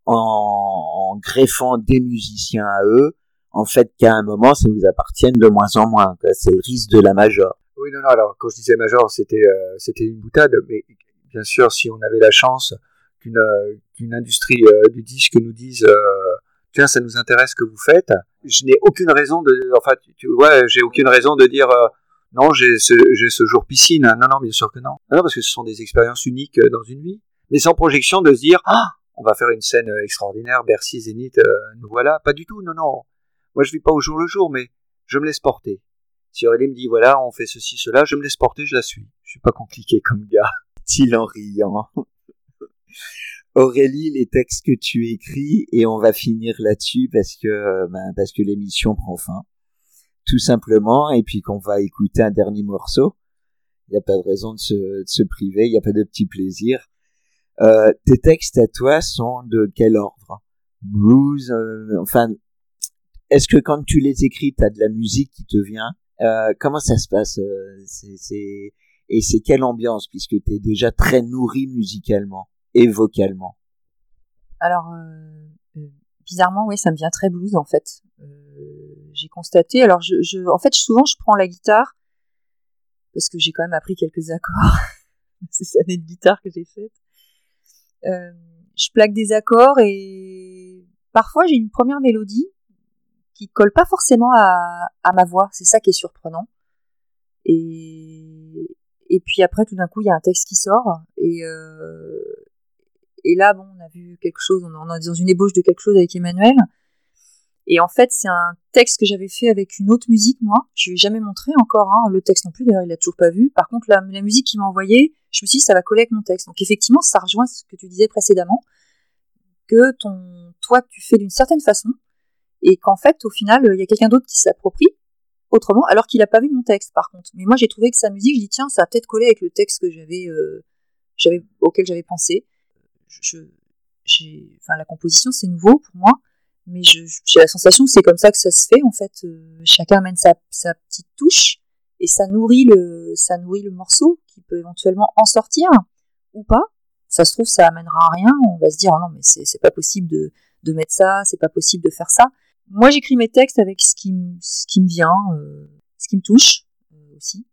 en, greffant des musiciens à eux. En fait, qu'à un moment, ça vous appartienne de moins en moins. C'est le risque de la major. Oui, non, non, alors quand je disais major, c'était euh, c'était une boutade, mais bien sûr, si on avait la chance qu'une euh, qu'une industrie euh, du disque nous dise euh, tiens, ça nous intéresse ce que vous faites, je n'ai aucune raison de, enfin, tu, vois, j'ai aucune raison de dire non, j'ai ce, jour piscine. Non, non, bien sûr que non. Non, parce que ce sont des expériences uniques dans une vie, mais sans projection de se dire ah, on va faire une scène extraordinaire, Bercy, Zénith, nous voilà. Pas du tout, non, non. Moi, je vis pas au jour le jour, mais je me laisse porter. Si Aurélie me dit voilà, on fait ceci, cela, je me laisse porter, je la suis. Je suis pas compliqué comme gars. Dit-il en riant. Aurélie, les textes que tu écris, et on va finir là-dessus parce que euh, ben, parce que l'émission prend fin, tout simplement, et puis qu'on va écouter un dernier morceau. Il n'y a pas de raison de se, de se priver, il n'y a pas de petit plaisir. Euh, tes textes à toi sont de quel ordre? Blues, euh, enfin, est-ce que quand tu les écris, tu as de la musique qui te vient? Euh, Comment ça se passe euh, c'est, c'est... Et c'est quelle ambiance, puisque tu es déjà très nourri musicalement? Vocalement Alors, euh, euh, bizarrement, oui, ça me vient très blues en fait. Euh, j'ai constaté. Alors, en fait, souvent, je prends la guitare parce que j'ai quand même appris quelques accords ces années de guitare que j'ai faites. Euh, je plaque des accords et parfois j'ai une première mélodie qui colle pas forcément à, ma voix. C'est ça qui est surprenant. Et, puis après, tout d'un coup, il y a un texte qui sort. Et, et là, bon, on a vu quelque chose, on est dans une ébauche de quelque chose avec Emmanuel. Et en fait, c'est un texte que j'avais fait avec une autre musique, moi. Je lui ai jamais montré encore hein, le texte non plus, d'ailleurs, il l'a toujours pas vu. Par contre, la, musique qu'il m'a envoyée, je me suis dit, ça va coller avec mon texte. Donc effectivement, ça rejoint ce que tu disais précédemment, que ton, toi, tu fais d'une certaine façon, et qu'en fait, au final, il y a quelqu'un d'autre qui s'approprie autrement, alors qu'il n'a pas vu mon texte, par contre. Mais moi, j'ai trouvé que sa musique, je dis tiens, ça a peut-être collé avec le texte que j'avais, euh, auquel j'avais pensé. Je, j'ai, enfin, la composition, c'est nouveau pour moi, mais j'ai la sensation que c'est comme ça que ça se fait. En fait, euh, chacun amène sa, sa petite touche et ça nourrit le, ça nourrit le morceau qui peut éventuellement en sortir ou pas. Ça se trouve, ça amènera à rien. On va se dire, oh non, mais c'est, c'est pas possible de, de mettre ça, c'est pas possible de faire ça. Moi, j'écris mes textes avec ce qui, ce qui me vient, euh, ce qui me touche euh, aussi.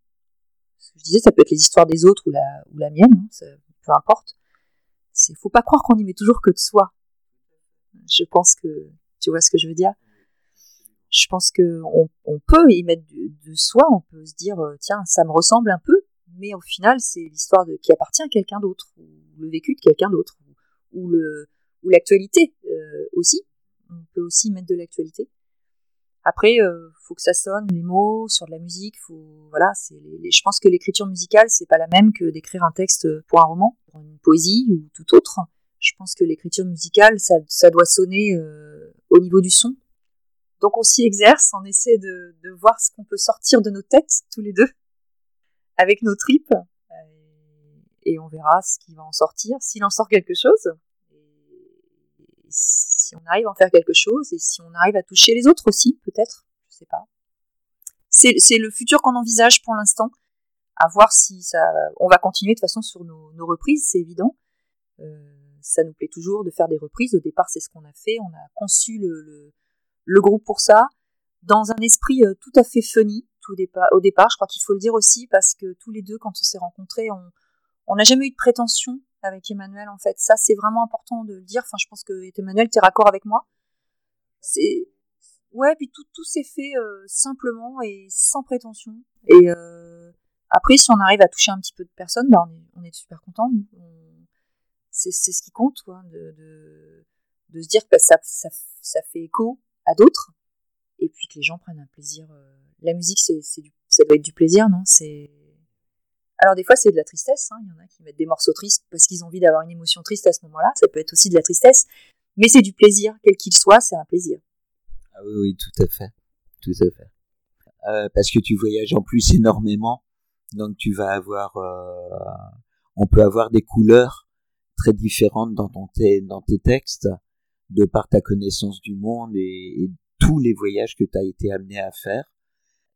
Ce que je disais, ça peut être les histoires des autres ou la, ou la mienne, hein, ça, peu importe. C'est, faut pas croire qu'on y met toujours que de soi. Je pense que, tu vois ce que je veux dire? Je pense que on, peut y mettre de, soi, on peut se dire, euh, tiens, ça me ressemble un peu, mais au final, c'est l'histoire de qui appartient à quelqu'un d'autre, ou le vécu de quelqu'un d'autre, ou, ou le, ou l'actualité euh, aussi on peut aussi mettre de l'actualité. Après, euh, faut que ça sonne, les mots sur de la musique, faut voilà, c'est je pense que l'écriture musicale c'est pas la même que d'écrire un texte pour un roman, pour une poésie ou tout autre. Je pense que l'écriture musicale ça, ça doit sonner euh, au niveau du son. Donc on s'y exerce, on essaie de, de voir ce qu'on peut sortir de nos têtes tous les deux avec nos tripes et on verra ce qui va en sortir, s'il en sort quelque chose on arrive à en faire quelque chose et si on arrive à toucher les autres aussi, peut-être, je sais pas. C'est le futur qu'on envisage pour l'instant, à voir si ça. On va continuer de façon sur nos, reprises, c'est évident. Euh, ça nous plaît toujours de faire des reprises. Au départ, c'est ce qu'on a fait. On a conçu le, le, groupe pour ça, dans un esprit euh, tout à fait funny. Tout au départ, je crois qu'il faut le dire aussi, parce que tous les deux, quand on s'est rencontrés, on n'a jamais eu de prétention avec Emmanuel en fait. Ça c'est vraiment important de le dire. Enfin, je pense que Emmanuel, t'es raccord avec moi. C'est ouais, puis tout tout s'est fait euh, simplement et sans prétention. Et euh, après, si on arrive à toucher un petit peu de personnes, bah, on est super content. C'est ce qui compte, quoi, de, de de se dire que ça ça ça fait écho à d'autres et puis que les gens prennent un plaisir. Euh, la musique, c'est ça doit être du plaisir, non? C'est alors des fois c'est de la tristesse, hein. il y en a qui mettent des morceaux tristes parce qu'ils ont envie d'avoir une émotion triste à ce moment-là, ça peut être aussi de la tristesse, mais c'est du plaisir, quel qu'il soit, c'est un plaisir. Ah oui, oui, tout à fait, tout à fait. Euh, parce que tu voyages en plus énormément, donc tu vas avoir, euh, on peut avoir des couleurs très différentes dans, dans tes textes, de par ta connaissance du monde et, et tous les voyages que tu as été amené à faire.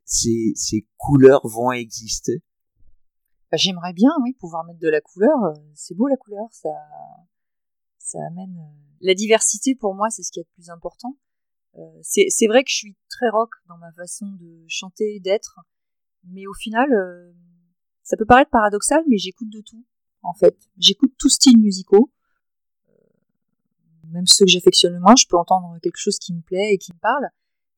Ces, ces couleurs vont exister bah, j'aimerais bien, oui, pouvoir mettre de la couleur. Euh, c'est beau la couleur, ça, ça amène euh, la diversité. Pour moi, c'est ce qui est le plus important. Euh, c'est vrai que je suis très rock dans ma façon de chanter, d'être, mais au final, ça peut paraître paradoxal, mais j'écoute de tout. En fait, j'écoute tout style musicaux, même ceux que j'affectionne le moins. Je peux entendre quelque chose qui me plaît et qui me parle.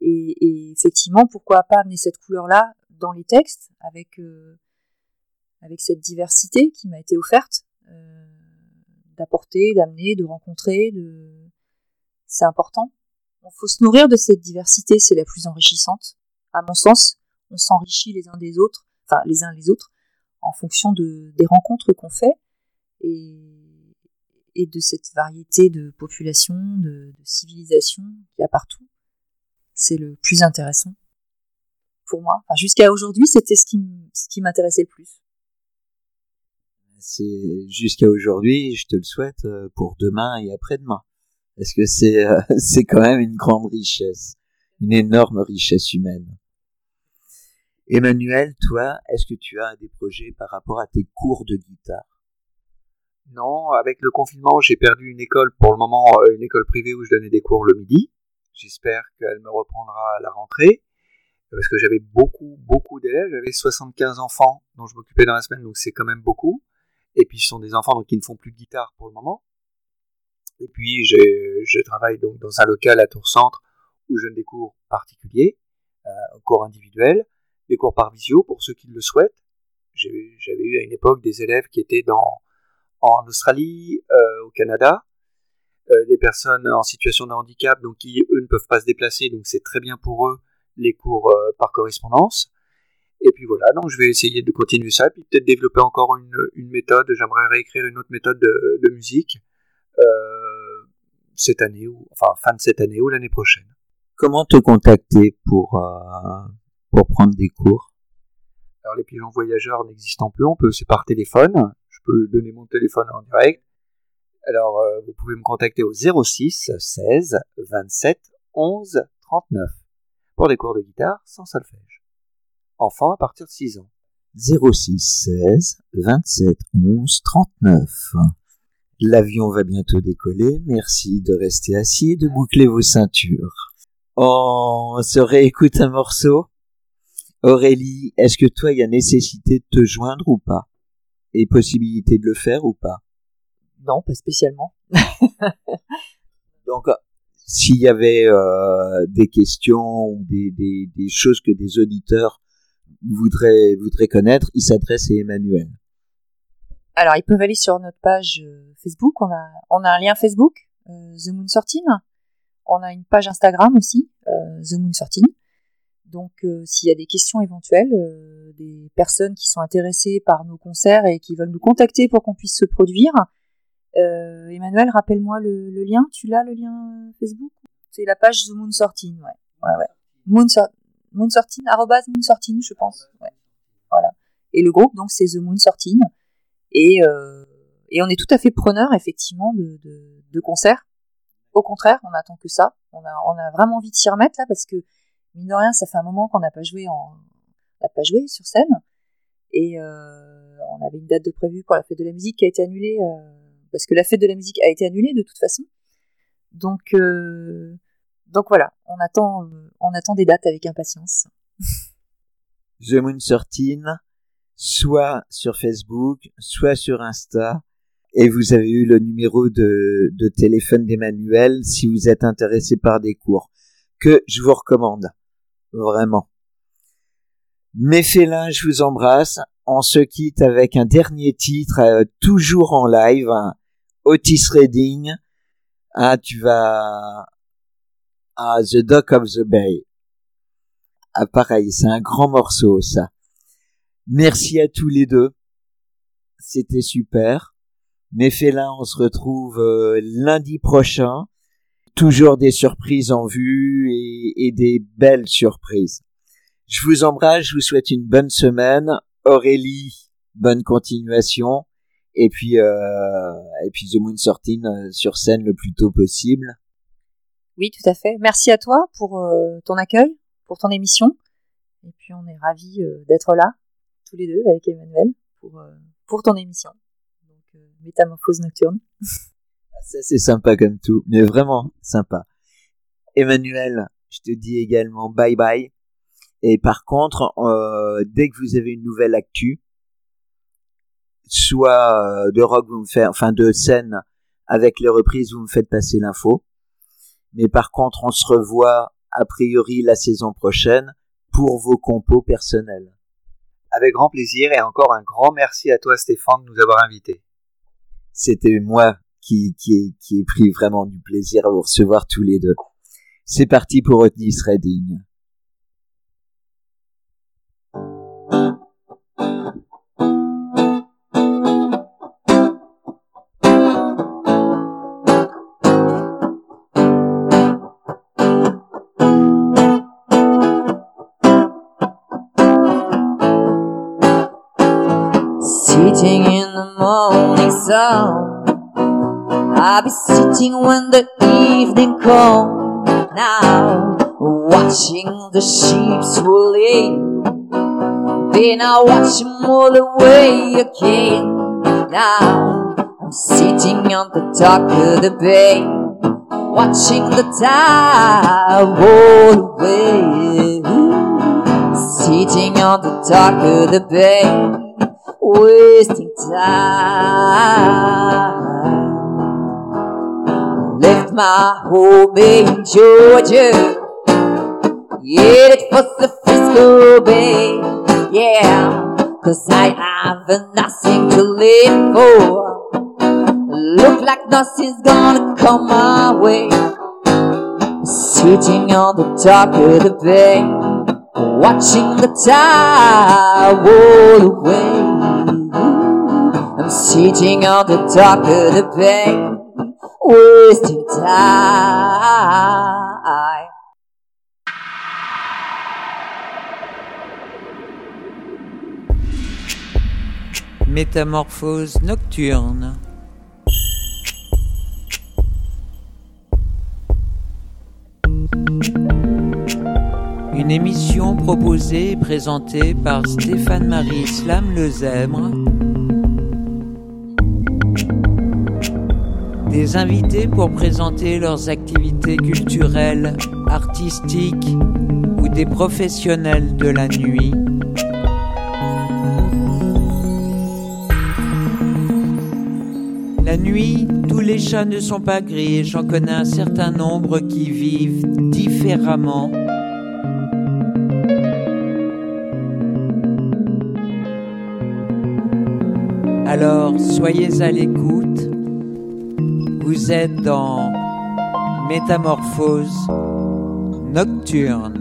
Et, et effectivement, pourquoi pas amener cette couleur-là dans les textes avec avec cette diversité qui m'a été offerte, euh, d'apporter, d'amener, de rencontrer, de... c'est important. Il faut se nourrir de cette diversité, c'est la plus enrichissante. À mon sens, on s'enrichit les uns des autres, enfin les uns les autres, en fonction de, des rencontres qu'on fait et, et de cette variété de population, de, de civilisation qu'il y a partout. C'est le plus intéressant pour moi. Enfin, jusqu'à aujourd'hui, c'était ce qui, ce qui m'intéressait le plus c'est jusqu'à aujourd'hui, je te le souhaite euh, pour demain et après-demain. Parce que c'est euh, c'est quand même une grande richesse, une énorme richesse humaine. Emmanuel, toi, est-ce que tu as des projets par rapport à tes cours de guitare? Non, avec le confinement, j'ai perdu une école pour le moment, euh, une école privée où je donnais des cours le midi. J'espère qu'elle me reprendra à la rentrée parce que j'avais beaucoup, beaucoup d'élèves. J'avais 75 enfants dont je m'occupais dans la semaine, donc c'est quand même beaucoup. Et puis ce sont des enfants donc, qui ne font plus de guitare pour le moment. Et puis je, travaille donc dans un local à Tour Centre où je donne des cours particuliers, euh, cours individuels, des cours par visio pour ceux qui le souhaitent. J'avais eu à une époque des élèves qui étaient dans, en Australie, euh, au Canada, euh, des personnes en situation de handicap, donc qui eux ne peuvent pas se déplacer, donc c'est très bien pour eux les cours euh, par correspondance. Et puis voilà, donc je vais essayer de continuer ça, puis peut-être développer encore une, une méthode. J'aimerais réécrire une autre méthode de, de musique euh, cette année, ou enfin fin de cette année ou l'année prochaine. Comment te contacter pour, euh, pour prendre des cours? Alors les pigeons voyageurs n'existant plus, on peut c'est par téléphone. Je peux donner mon téléphone en direct. Alors euh, vous pouvez me contacter au 06 16 27 11 39 pour des cours de guitare sans solfège. Enfant à partir de 6 ans. 06 16 27 11 39. L'avion va bientôt décoller. Merci de rester assis et de boucler vos ceintures. On se réécoute un morceau. Aurélie, est-ce que toi, il y a nécessité de te joindre ou pas? Et possibilité de le faire ou pas? Non, pas spécialement. Donc, s'il y avait euh, des questions ou des, des, des, choses que des auditeurs voudraient, voudraient connaître, ils s'adressent à Emmanuel. Alors, ils peuvent aller sur notre page euh, Facebook. On a, on a un lien Facebook, euh, The Moon Sortine. On a une page Instagram aussi, euh, The Moon Sortine. Donc, s'il y a des questions éventuelles, des personnes qui sont intéressées par nos concerts et qui veulent nous contacter pour qu'on puisse se produire, Emmanuel, rappelle-moi le, lien. Tu l'as le lien Facebook? C'est la page The Moon Sortine, ouais. Ouais. Moon, Moon Sortine, arrobase Moon Sortine, je pense. Ouais. Voilà. Et le groupe, donc, c'est The Moon Sortine. Et, euh, et on est tout à fait preneur, effectivement, de, de, concerts. Au contraire, on attend que ça. On a, on a vraiment envie de s'y remettre, là, parce que, mine de rien, ça fait un moment qu'on n'a pas joué en, n'a pas joué sur scène. Et euh, on avait une date de prévue pour la fête de la musique qui a été annulée, euh, parce que la fête de la musique a été annulée de toute façon. Donc, euh, donc voilà, on attend, on attend des dates avec impatience. The Moon 13, soit sur Facebook, soit sur Insta. Et vous avez eu le numéro de, téléphone d'Emmanuel si vous êtes intéressé par des cours, que je vous recommande. Vraiment. Mes félins, je vous embrasse. On se quitte avec un dernier titre, euh, toujours en live, hein, Otis Redding. Ah, tu vas... Ah, The Dock of the Bay. Ah, pareil, c'est un grand morceau, ça. Merci à tous les deux. C'était super. Mes félins, on se retrouve euh, lundi prochain. Toujours des surprises en vue et, et des belles surprises. Je vous embrasse, je vous souhaite une bonne semaine. Aurélie, bonne continuation. Et puis, euh, et puis The Moon Sortine euh, sur scène le plus tôt possible. Oui, tout à fait. Merci à toi pour euh, ton accueil, pour ton émission. Et puis on est ravis euh, d'être là, tous les deux, avec Emmanuel, pour, euh, ton émission. Donc, Métamorphose Nocturne. Ça, c'est sympa comme tout, mais vraiment sympa. Emmanuel, je te dis également bye bye. Et par contre, dès que vous avez une nouvelle actu, soit de rock, vous me faites, enfin de scène avec les reprises, vous me faites passer l'info. Mais par contre, on se revoit a priori la saison prochaine pour vos compos personnels. Avec grand plaisir et encore un grand merci à toi Stéphane de nous avoir invités. C'était moi qui, qui, ai, qui ai pris vraiment du plaisir à vous recevoir tous les deux. C'est parti pour Otis Redding. I'll be sitting when the evening comes. Now, watching the sheep roll in. Then I'll watch them all away again. Now, I'm sitting on the dock of the bay, watching the tide roll away. Sitting on the dock of the bay wasting time. left my home in Georgia. Headed for the Frisco Bay. Yeah, cause I have nothing to live for. Look like nothing's gonna come my way. Sitting on the dock of the bay, watching the tide roll away. I'm sitting on the dock of the bay, wasting time. Métamorphose nocturne. Une émission proposée et présentée par Stéphane-Marie Slam Lezèbre. Des invités pour présenter leurs activités culturelles, artistiques ou des professionnels de la nuit. La nuit, tous les chats ne sont pas gris et j'en connais un certain nombre qui vivent différemment. Alors, soyez à l'écoute. Vous êtes dans Métamorphose nocturne.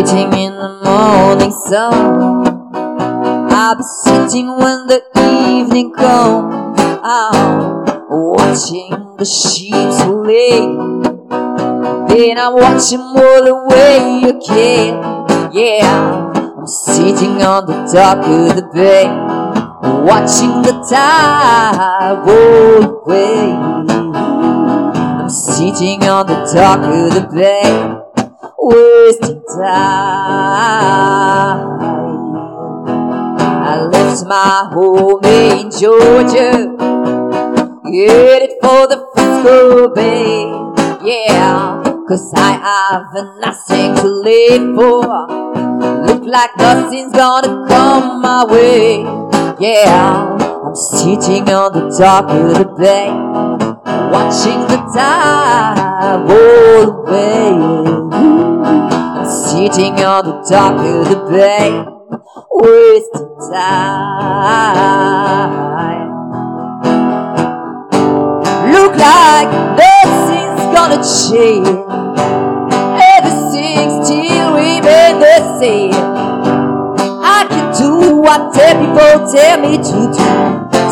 Sitting in the morning sun. I'll be sitting when the evening comes. Watching the sheep lay. Then I'm watching all roll away again. Yeah, I'm sitting on the dock of the bay, watching the tide roll away. I'm sitting on the dock of the bay wasting time. I left my home in Georgia, headed for the Frisco Bay. Yeah, cause I have nothing to live for. Look like nothing's gonna come my way. Yeah, I'm sitting on the dock of the bay, watching the tide roll away. Sitting on the dock of the bay, wasting time. Look like nothing's gonna change. Everything's still remain the same. I can do what the people tell me to do,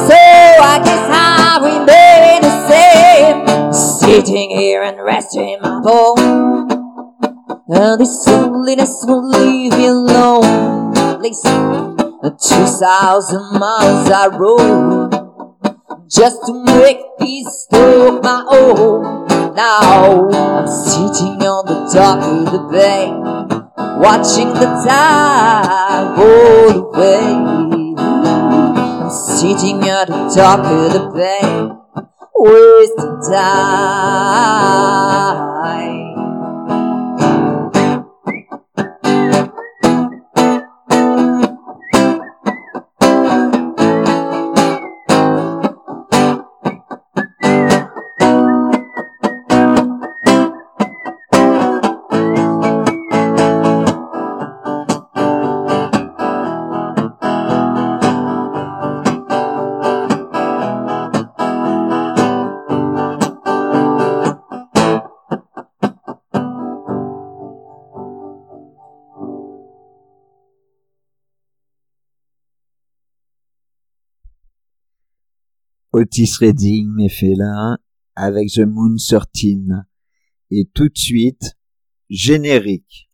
so I guess I remain the same. Sitting here and resting my bones. And this loneliness won't leave me alone. Listen, two thousand miles I rode just to make this of my own. Now I'm sitting on the dock of the bay, watching the tide roll away. I'm sitting at the dock of the bay, wasting time. Otis Redding, mes félins, avec The Moon 13. Et tout de suite, générique.